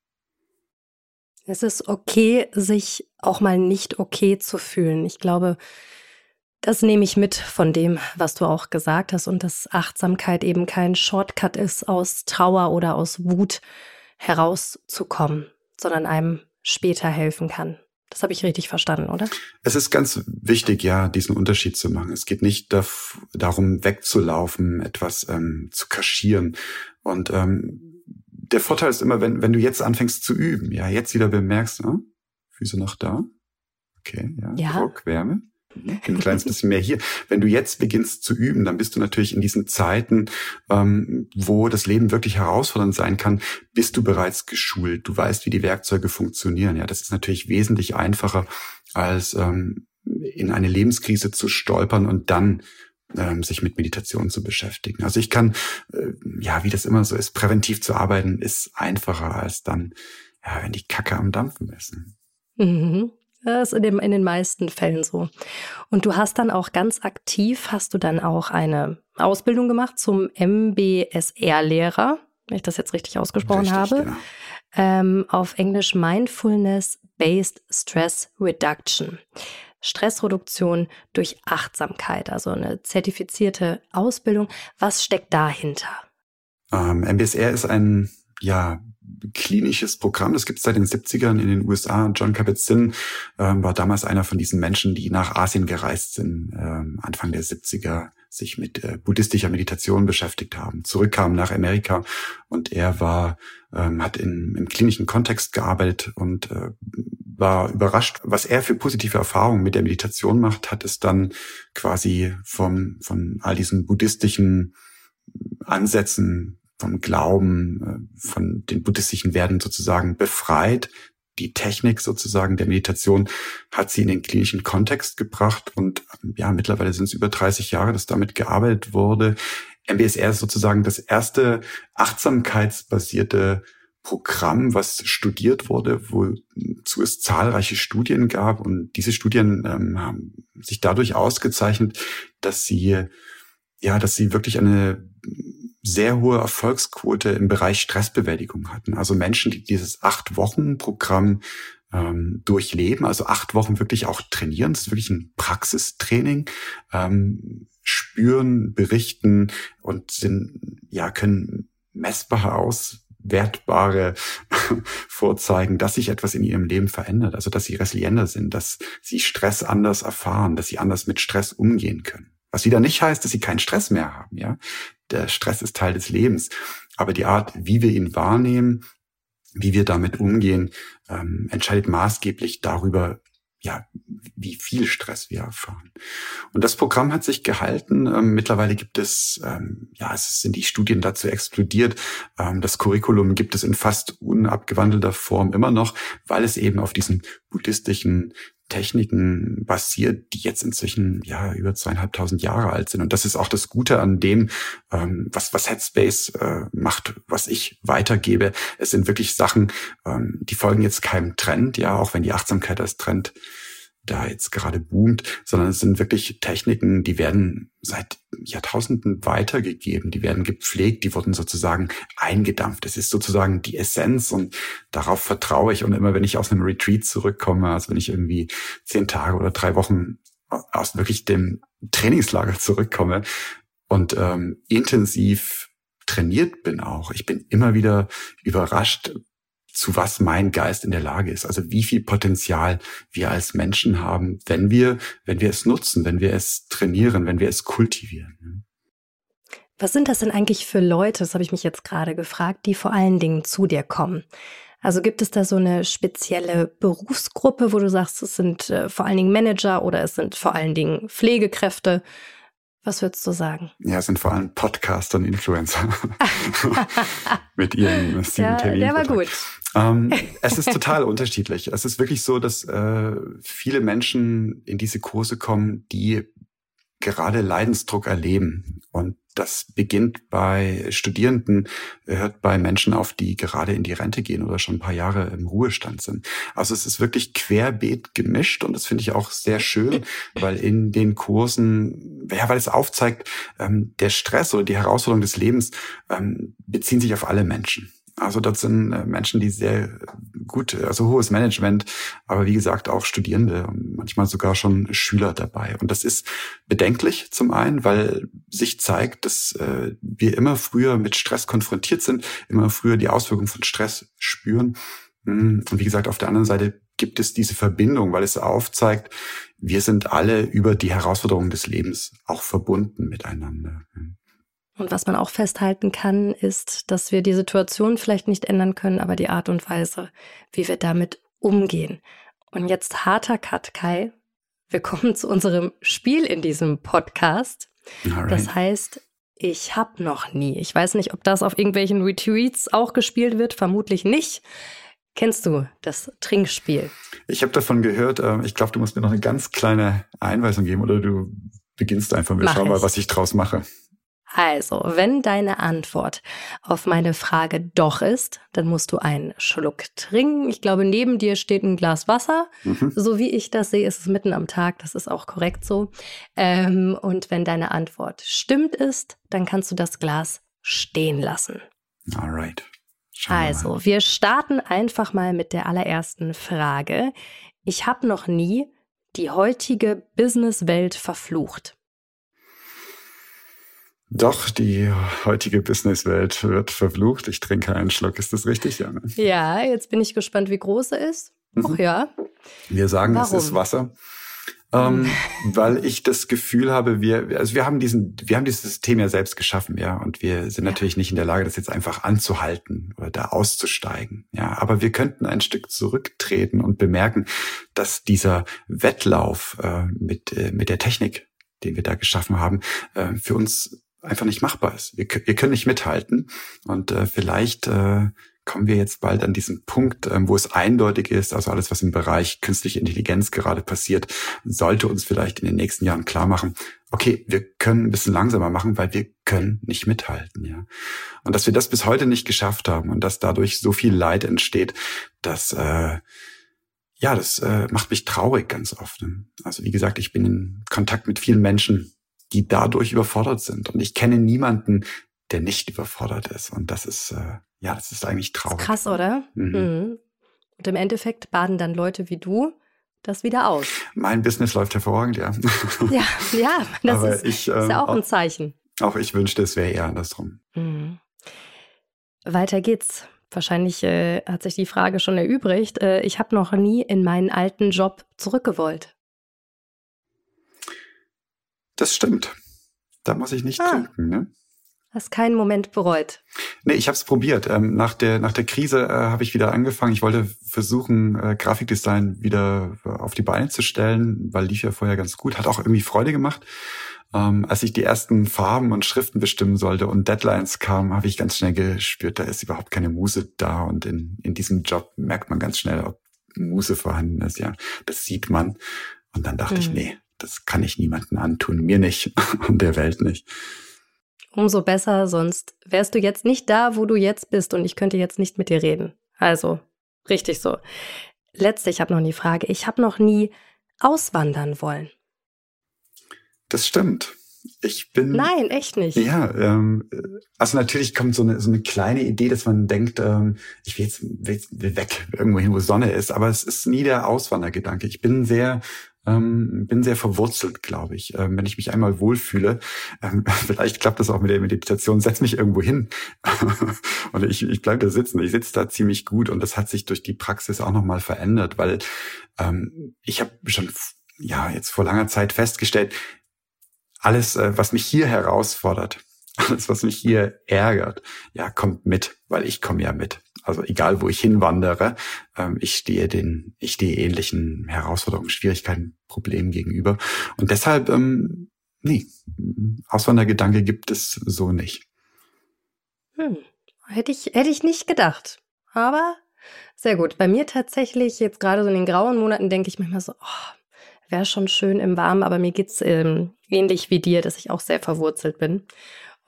[SPEAKER 2] Es ist okay, sich auch mal nicht okay zu fühlen. Ich glaube, das nehme ich mit von dem, was du auch gesagt hast und dass Achtsamkeit eben kein Shortcut ist, aus Trauer oder aus Wut herauszukommen, sondern einem später helfen kann. Das habe ich richtig verstanden, oder?
[SPEAKER 1] Es ist ganz wichtig, ja, diesen Unterschied zu machen. Es geht nicht darum, wegzulaufen, etwas ähm, zu kaschieren. Und ähm, der Vorteil ist immer, wenn, wenn du jetzt anfängst zu üben, ja, jetzt wieder bemerkst, ne? Füße noch da. Okay, ja, ja. Druck, Wärme. Ein kleines bisschen mehr hier. Wenn du jetzt beginnst zu üben, dann bist du natürlich in diesen Zeiten, ähm, wo das Leben wirklich herausfordernd sein kann, bist du bereits geschult. Du weißt, wie die Werkzeuge funktionieren. Ja, das ist natürlich wesentlich einfacher, als ähm, in eine Lebenskrise zu stolpern und dann ähm, sich mit Meditation zu beschäftigen. Also ich kann, äh, ja, wie das immer so ist, präventiv zu arbeiten, ist einfacher als dann, ja, wenn die Kacke am Dampfen ist.
[SPEAKER 2] Mhm. Das ist in, dem, in den meisten Fällen so. Und du hast dann auch ganz aktiv, hast du dann auch eine Ausbildung gemacht zum MBSR-Lehrer, wenn ich das jetzt richtig ausgesprochen richtig, habe. Genau. Ähm, auf Englisch Mindfulness Based Stress Reduction. Stressreduktion durch Achtsamkeit, also eine zertifizierte Ausbildung. Was steckt dahinter?
[SPEAKER 1] Ähm, MBSR ist ein ja klinisches Programm. Das gibt es seit den 70ern in den USA. John Kabat-Zinn ähm, war damals einer von diesen Menschen, die nach Asien gereist sind, ähm, Anfang der 70er sich mit äh, buddhistischer Meditation beschäftigt haben, zurückkamen nach Amerika und er war, ähm, hat in, im klinischen Kontext gearbeitet und äh, war überrascht, was er für positive Erfahrungen mit der Meditation macht, hat es dann quasi vom, von all diesen buddhistischen Ansätzen, vom Glauben, äh, von den buddhistischen Werten sozusagen befreit. Die Technik sozusagen der Meditation hat sie in den klinischen Kontext gebracht und ja, mittlerweile sind es über 30 Jahre, dass damit gearbeitet wurde. MBSR ist sozusagen das erste achtsamkeitsbasierte Programm, was studiert wurde, wozu es zahlreiche Studien gab. Und diese Studien ähm, haben sich dadurch ausgezeichnet, dass sie, ja, dass sie wirklich eine sehr hohe Erfolgsquote im Bereich Stressbewältigung hatten. Also Menschen, die dieses Acht-Wochen-Programm ähm, durchleben, also acht Wochen wirklich auch trainieren, das ist wirklich ein Praxistraining, ähm, spüren, berichten und sind, ja, können messbar aus wertbare [laughs] vorzeigen, dass sich etwas in ihrem Leben verändert, also dass sie resilienter sind, dass sie Stress anders erfahren, dass sie anders mit Stress umgehen können. Was wieder nicht heißt, dass sie keinen Stress mehr haben, ja. Der Stress ist Teil des Lebens. Aber die Art, wie wir ihn wahrnehmen, wie wir damit umgehen, ähm, entscheidet maßgeblich darüber, ja, wie viel Stress wir erfahren. Und das Programm hat sich gehalten. Ähm, mittlerweile gibt es, ähm, ja, es sind die Studien dazu explodiert. Ähm, das Curriculum gibt es in fast unabgewandelter Form immer noch, weil es eben auf diesen buddhistischen Techniken basiert, die jetzt inzwischen ja über zweieinhalbtausend Jahre alt sind. Und das ist auch das Gute an dem, ähm, was, was Headspace äh, macht, was ich weitergebe. Es sind wirklich Sachen, ähm, die folgen jetzt keinem Trend, ja, auch wenn die Achtsamkeit als Trend da jetzt gerade boomt, sondern es sind wirklich Techniken, die werden seit Jahrtausenden weitergegeben, die werden gepflegt, die wurden sozusagen eingedampft. Das ist sozusagen die Essenz und darauf vertraue ich. Und immer wenn ich aus einem Retreat zurückkomme, also wenn ich irgendwie zehn Tage oder drei Wochen aus wirklich dem Trainingslager zurückkomme und ähm, intensiv trainiert bin auch. Ich bin immer wieder überrascht, zu was mein Geist in der Lage ist. Also wie viel Potenzial wir als Menschen haben, wenn wir, wenn wir es nutzen, wenn wir es trainieren, wenn wir es kultivieren.
[SPEAKER 2] Was sind das denn eigentlich für Leute, das habe ich mich jetzt gerade gefragt, die vor allen Dingen zu dir kommen? Also gibt es da so eine spezielle Berufsgruppe, wo du sagst, es sind äh, vor allen Dingen Manager oder es sind vor allen Dingen Pflegekräfte? Was würdest du sagen?
[SPEAKER 1] Ja, es sind vor allem Podcaster und Influencer [laughs] mit ihrem
[SPEAKER 2] Ja, der war gut.
[SPEAKER 1] Ähm, es ist total unterschiedlich. Es ist wirklich so, dass äh, viele Menschen in diese Kurse kommen, die gerade Leidensdruck erleben. Und das beginnt bei Studierenden, hört bei Menschen auf, die gerade in die Rente gehen oder schon ein paar Jahre im Ruhestand sind. Also es ist wirklich querbeet gemischt und das finde ich auch sehr schön, weil in den Kursen, ja, weil es aufzeigt, ähm, der Stress oder die Herausforderung des Lebens ähm, beziehen sich auf alle Menschen. Also das sind äh, Menschen, die sehr gut, also hohes Management, aber wie gesagt auch Studierende und manchmal sogar schon Schüler dabei. Und das ist bedenklich zum einen, weil sich zeigt, dass äh, wir immer früher mit Stress konfrontiert sind, immer früher die Auswirkungen von Stress spüren. Hm, und wie gesagt, auf der anderen Seite gibt es diese Verbindung, weil es aufzeigt, wir sind alle über die Herausforderungen des Lebens auch verbunden miteinander.
[SPEAKER 2] Und was man auch festhalten kann, ist, dass wir die Situation vielleicht nicht ändern können, aber die Art und Weise, wie wir damit umgehen. Und jetzt harter Cut, Kai. Wir kommen zu unserem Spiel in diesem Podcast. Alright. Das heißt, ich hab noch nie. Ich weiß nicht, ob das auf irgendwelchen Retweets auch gespielt wird, vermutlich nicht. Kennst du das Trinkspiel?
[SPEAKER 1] Ich habe davon gehört. Ähm, ich glaube, du musst mir noch eine ganz kleine Einweisung geben oder du beginnst einfach. Wir Mach schauen ich. mal, was ich draus mache.
[SPEAKER 2] Also, wenn deine Antwort auf meine Frage doch ist, dann musst du einen Schluck trinken. Ich glaube, neben dir steht ein Glas Wasser. Mhm. So wie ich das sehe, ist es mitten am Tag. Das ist auch korrekt so. Ähm, und wenn deine Antwort stimmt ist, dann kannst du das Glas stehen lassen.
[SPEAKER 1] Alright.
[SPEAKER 2] Also, mal. wir starten einfach mal mit der allerersten Frage. Ich habe noch nie die heutige Businesswelt verflucht.
[SPEAKER 1] Doch, die heutige Businesswelt wird verflucht. Ich trinke einen Schluck. Ist das richtig, Janne?
[SPEAKER 2] Ja, jetzt bin ich gespannt, wie groß er ist. Mhm. Ach ja.
[SPEAKER 1] Wir sagen, Warum? es ist Wasser. Ähm, weil ich das Gefühl habe, wir, also wir haben diesen, wir haben dieses System ja selbst geschaffen, ja, und wir sind natürlich nicht in der Lage, das jetzt einfach anzuhalten oder da auszusteigen, ja, aber wir könnten ein Stück zurücktreten und bemerken, dass dieser Wettlauf äh, mit äh, mit der Technik, den wir da geschaffen haben, äh, für uns einfach nicht machbar ist. Wir, wir können nicht mithalten und äh, vielleicht äh, kommen wir jetzt bald an diesen Punkt, ähm, wo es eindeutig ist, also alles, was im Bereich künstliche Intelligenz gerade passiert, sollte uns vielleicht in den nächsten Jahren klar machen, okay, wir können ein bisschen langsamer machen, weil wir können nicht mithalten, ja. Und dass wir das bis heute nicht geschafft haben und dass dadurch so viel Leid entsteht, dass äh, ja, das äh, macht mich traurig ganz oft. Ne? Also wie gesagt, ich bin in Kontakt mit vielen Menschen, die dadurch überfordert sind. Und ich kenne niemanden, der nicht überfordert ist. Und das ist, äh, ja, das ist eigentlich traurig.
[SPEAKER 2] Ist krass, oder? Mhm. Mhm. Und im Endeffekt baden dann Leute wie du das wieder aus.
[SPEAKER 1] Mein Business läuft hervorragend, ja. [laughs]
[SPEAKER 2] Ja, ja, das ist, ich, äh, ist, ja auch ein Zeichen.
[SPEAKER 1] Auch ich wünschte, es wäre eher andersrum. Mhm.
[SPEAKER 2] Weiter geht's. Wahrscheinlich äh, hat sich die Frage schon erübrigt. Äh, ich habe noch nie in meinen alten Job zurückgewollt.
[SPEAKER 1] Das stimmt. Da muss ich nicht ah. trinken, ne?
[SPEAKER 2] Hast keinen Moment bereut?
[SPEAKER 1] Nee, ich habe es probiert. Ähm, nach, der, nach der Krise äh, habe ich wieder angefangen. Ich wollte versuchen, äh, Grafikdesign wieder auf die Beine zu stellen, weil lief ja vorher ganz gut. Hat auch irgendwie Freude gemacht. Ähm, als ich die ersten Farben und Schriften bestimmen sollte und Deadlines kamen, habe ich ganz schnell gespürt, da ist überhaupt keine Muse da. Und in, in diesem Job merkt man ganz schnell, ob Muse vorhanden ist. Ja, das sieht man. Und dann dachte mhm. ich, nee, das kann ich niemandem antun, mir nicht [laughs] und der Welt nicht
[SPEAKER 2] umso besser, sonst wärst du jetzt nicht da, wo du jetzt bist und ich könnte jetzt nicht mit dir reden. Also, richtig so. Letzte, ich habe noch nie Frage, ich habe noch nie auswandern wollen.
[SPEAKER 1] Das stimmt. Ich bin.
[SPEAKER 2] Nein, echt nicht.
[SPEAKER 1] Ja, ähm, also natürlich kommt so eine, so eine kleine Idee, dass man denkt, ähm, ich will jetzt, will, will weg, irgendwo hin, wo Sonne ist, aber es ist nie der Auswandergedanke. Ich bin sehr ähm, bin sehr verwurzelt, glaube ich. Ähm, wenn ich mich einmal wohlfühle, ähm, [laughs] vielleicht klappt das auch mit der Meditation, setz mich irgendwo hin [laughs] und ich, ich bleibe da sitzen. Ich sitze da ziemlich gut und das hat sich durch die Praxis auch nochmal verändert, weil ähm, ich habe schon ja jetzt vor langer Zeit festgestellt, alles, äh, was mich hier herausfordert, [laughs] alles, was mich hier ärgert, ja, kommt mit, weil ich komme ja mit. Also egal, wo ich hinwandere, ähm, ich stehe den, ich stehe ähnlichen Herausforderungen, Schwierigkeiten, Problemen gegenüber. Und deshalb, ähm, nee, Auswandergedanke gibt es so nicht.
[SPEAKER 2] Hm. Hätte ich, hätte ich nicht gedacht. Aber sehr gut. Bei mir tatsächlich, jetzt gerade so in den grauen Monaten, denke ich manchmal so, oh, wäre schon schön im Warmen, aber mir geht's ähm, ähnlich wie dir, dass ich auch sehr verwurzelt bin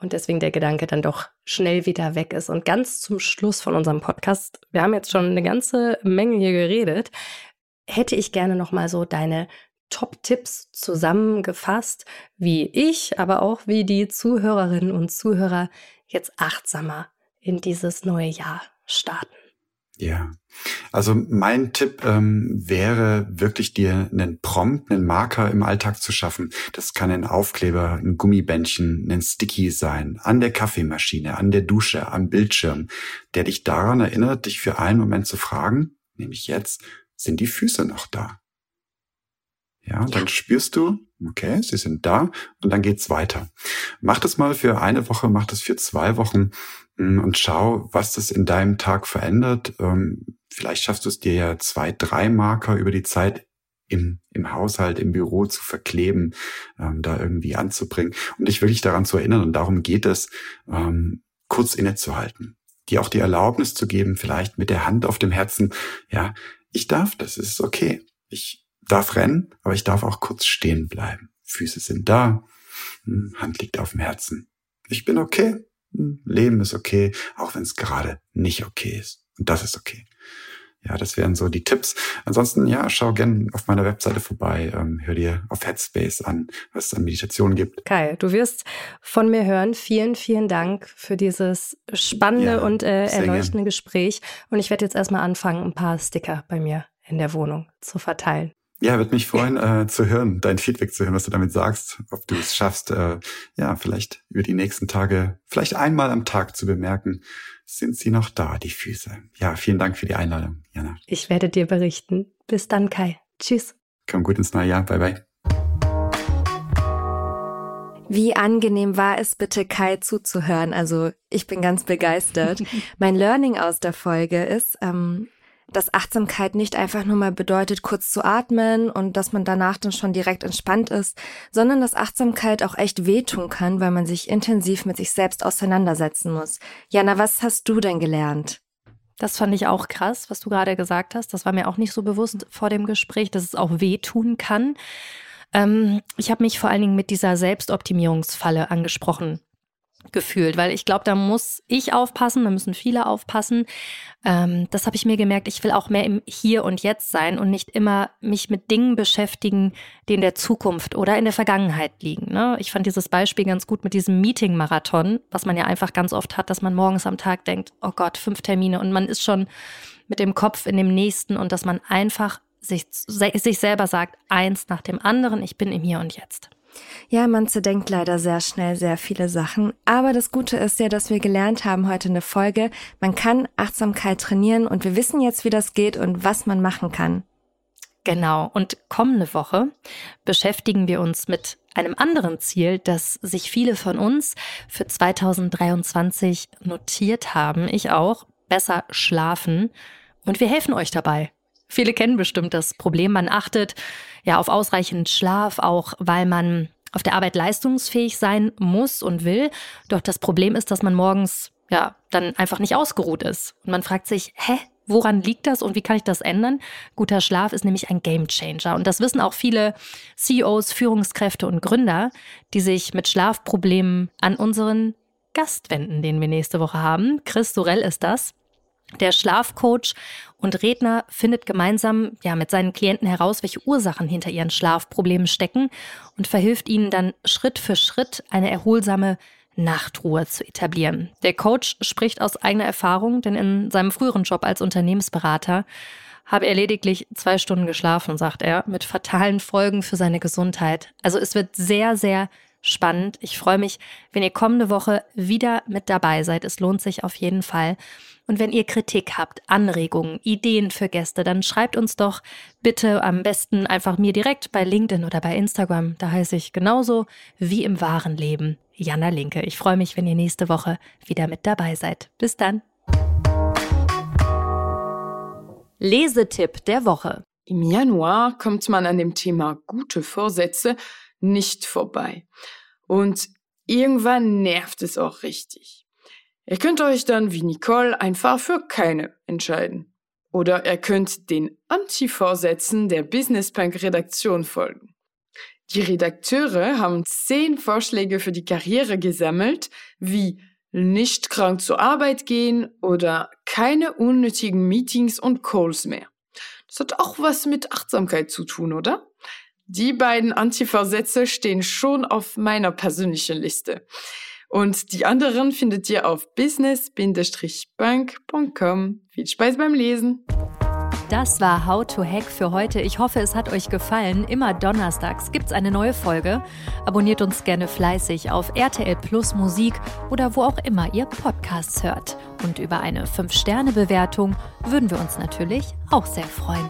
[SPEAKER 2] und deswegen der Gedanke dann doch schnell wieder weg ist. Und ganz zum Schluss von unserem Podcast, wir haben jetzt schon eine ganze Menge hier geredet, hätte ich gerne noch mal so deine Top-Tipps zusammengefasst, wie ich, aber auch wie die Zuhörerinnen und Zuhörer jetzt achtsamer in dieses neue Jahr starten.
[SPEAKER 1] Ja, also mein Tipp ähm, wäre wirklich dir einen Prompt, einen Marker im Alltag zu schaffen. Das kann ein Aufkleber, ein Gummibändchen, ein Sticky sein, an der Kaffeemaschine, an der Dusche, am Bildschirm, der dich daran erinnert, dich für einen Moment zu fragen, nämlich jetzt, sind die Füße noch da? Ja, dann spürst du, okay, sie sind da und dann geht's weiter. Mach das mal für eine Woche, mach das für zwei Wochen und schau, was das in deinem Tag verändert. Ähm, vielleicht schaffst du es dir ja zwei, drei Marker über die Zeit im, im Haushalt, im Büro zu verkleben, ähm, da irgendwie anzubringen und dich wirklich daran zu erinnern. Und darum geht es, ähm, kurz innezuhalten, dir auch die Erlaubnis zu geben, vielleicht mit der Hand auf dem Herzen, ja, ich darf das, es ist okay. Ich darf rennen, aber ich darf auch kurz stehen bleiben. Füße sind da, hm, Hand liegt auf dem Herzen. Ich bin okay, Leben ist okay, auch wenn es gerade nicht okay ist. Und das ist okay. Ja, das wären so die Tipps. Ansonsten, ja, schau gern auf meiner Webseite vorbei, ähm, hör dir auf Headspace an, was es an Meditation gibt.
[SPEAKER 2] Kai, du wirst von mir hören. Vielen, vielen Dank für dieses spannende ja, und äh, erleuchtende. Gespräch. Und ich werde jetzt erstmal anfangen, ein paar Sticker bei mir in der Wohnung zu verteilen.
[SPEAKER 1] Ja, würde mich freuen äh, zu hören, dein Feedback zu hören, was du damit sagst, ob du es schaffst, äh, ja, vielleicht über die nächsten Tage, vielleicht einmal am Tag zu bemerken, sind sie noch da, die Füße. Ja, vielen Dank für die Einladung, Jana.
[SPEAKER 2] Ich werde dir berichten. Bis dann, Kai. Tschüss.
[SPEAKER 1] Komm gut ins neue Jahr. Bye, bye.
[SPEAKER 3] Wie angenehm war es bitte, Kai zuzuhören? Also ich bin ganz begeistert. [laughs] mein Learning aus der Folge ist, ähm, dass Achtsamkeit nicht einfach nur mal bedeutet, kurz zu atmen und dass man danach dann schon direkt entspannt ist, sondern dass Achtsamkeit auch echt wehtun kann, weil man sich intensiv mit sich selbst auseinandersetzen muss. Jana, was hast du denn gelernt?
[SPEAKER 2] Das fand ich auch krass, was du gerade gesagt hast. Das war mir auch nicht so bewusst vor dem Gespräch, dass es auch wehtun kann. Ähm, ich habe mich vor allen Dingen mit dieser Selbstoptimierungsfalle angesprochen gefühlt, weil ich glaube, da muss ich aufpassen, da müssen viele aufpassen. Ähm, das habe ich mir gemerkt. Ich will auch mehr im Hier und Jetzt sein und nicht immer mich mit Dingen beschäftigen, die in der Zukunft oder in der Vergangenheit liegen. Ne? Ich fand dieses Beispiel ganz gut mit diesem Meeting-Marathon, was man ja einfach ganz oft hat, dass man morgens am Tag denkt, oh Gott, fünf Termine und man ist schon mit dem Kopf in dem nächsten und dass man einfach sich, sich selber sagt, eins nach dem anderen, ich bin im Hier und Jetzt.
[SPEAKER 3] Ja, man zerdenkt leider sehr schnell sehr viele Sachen. Aber das Gute ist ja, dass wir gelernt haben heute eine Folge. Man kann Achtsamkeit trainieren und wir wissen jetzt, wie das geht und was man machen kann.
[SPEAKER 2] Genau. Und kommende Woche beschäftigen wir uns mit einem anderen Ziel, das sich viele von uns für 2023 notiert haben. Ich auch. Besser schlafen. Und wir helfen euch dabei. Viele kennen bestimmt das Problem. Man achtet ja auf ausreichend Schlaf, auch weil man auf der Arbeit leistungsfähig sein muss und will. Doch das Problem ist, dass man morgens ja dann einfach nicht ausgeruht ist. Und man fragt sich, hä, woran liegt das und wie kann ich das ändern? Guter Schlaf ist nämlich ein Gamechanger. Und das wissen auch viele CEOs, Führungskräfte und Gründer, die sich mit Schlafproblemen an unseren Gast wenden, den wir nächste Woche haben. Chris Sorell ist das. Der Schlafcoach und Redner findet gemeinsam ja mit seinen Klienten heraus, welche Ursachen hinter ihren Schlafproblemen stecken und verhilft ihnen dann Schritt für Schritt eine erholsame Nachtruhe zu etablieren. Der Coach spricht aus eigener Erfahrung, denn in seinem früheren Job als Unternehmensberater habe er lediglich zwei Stunden geschlafen, sagt er, mit fatalen Folgen für seine Gesundheit. Also es wird sehr, sehr spannend. Ich freue mich, wenn ihr kommende Woche wieder mit dabei seid. Es lohnt sich auf jeden Fall. Und wenn ihr Kritik habt, Anregungen, Ideen für Gäste, dann schreibt uns doch bitte am besten einfach mir direkt bei LinkedIn oder bei Instagram. Da heiße ich genauso wie im wahren Leben Jana Linke. Ich freue mich, wenn ihr nächste Woche wieder mit dabei seid. Bis dann. Lesetipp der Woche.
[SPEAKER 4] Im Januar kommt man an dem Thema gute Vorsätze nicht vorbei. Und irgendwann nervt es auch richtig. Ihr könnt euch dann wie Nicole einfach für keine entscheiden. Oder ihr könnt den Anti-Vorsätzen der Business Punk Redaktion folgen. Die Redakteure haben zehn Vorschläge für die Karriere gesammelt, wie nicht krank zur Arbeit gehen oder keine unnötigen Meetings und Calls mehr. Das hat auch was mit Achtsamkeit zu tun, oder? Die beiden Antiversätze stehen schon auf meiner persönlichen Liste. Und die anderen findet ihr auf business-bank.com. Viel Spaß beim Lesen!
[SPEAKER 2] Das war How to Hack für heute. Ich hoffe, es hat euch gefallen. Immer donnerstags gibt es eine neue Folge. Abonniert uns gerne fleißig auf RTL Plus Musik oder wo auch immer ihr Podcasts hört. Und über eine 5-Sterne-Bewertung würden wir uns natürlich auch sehr freuen.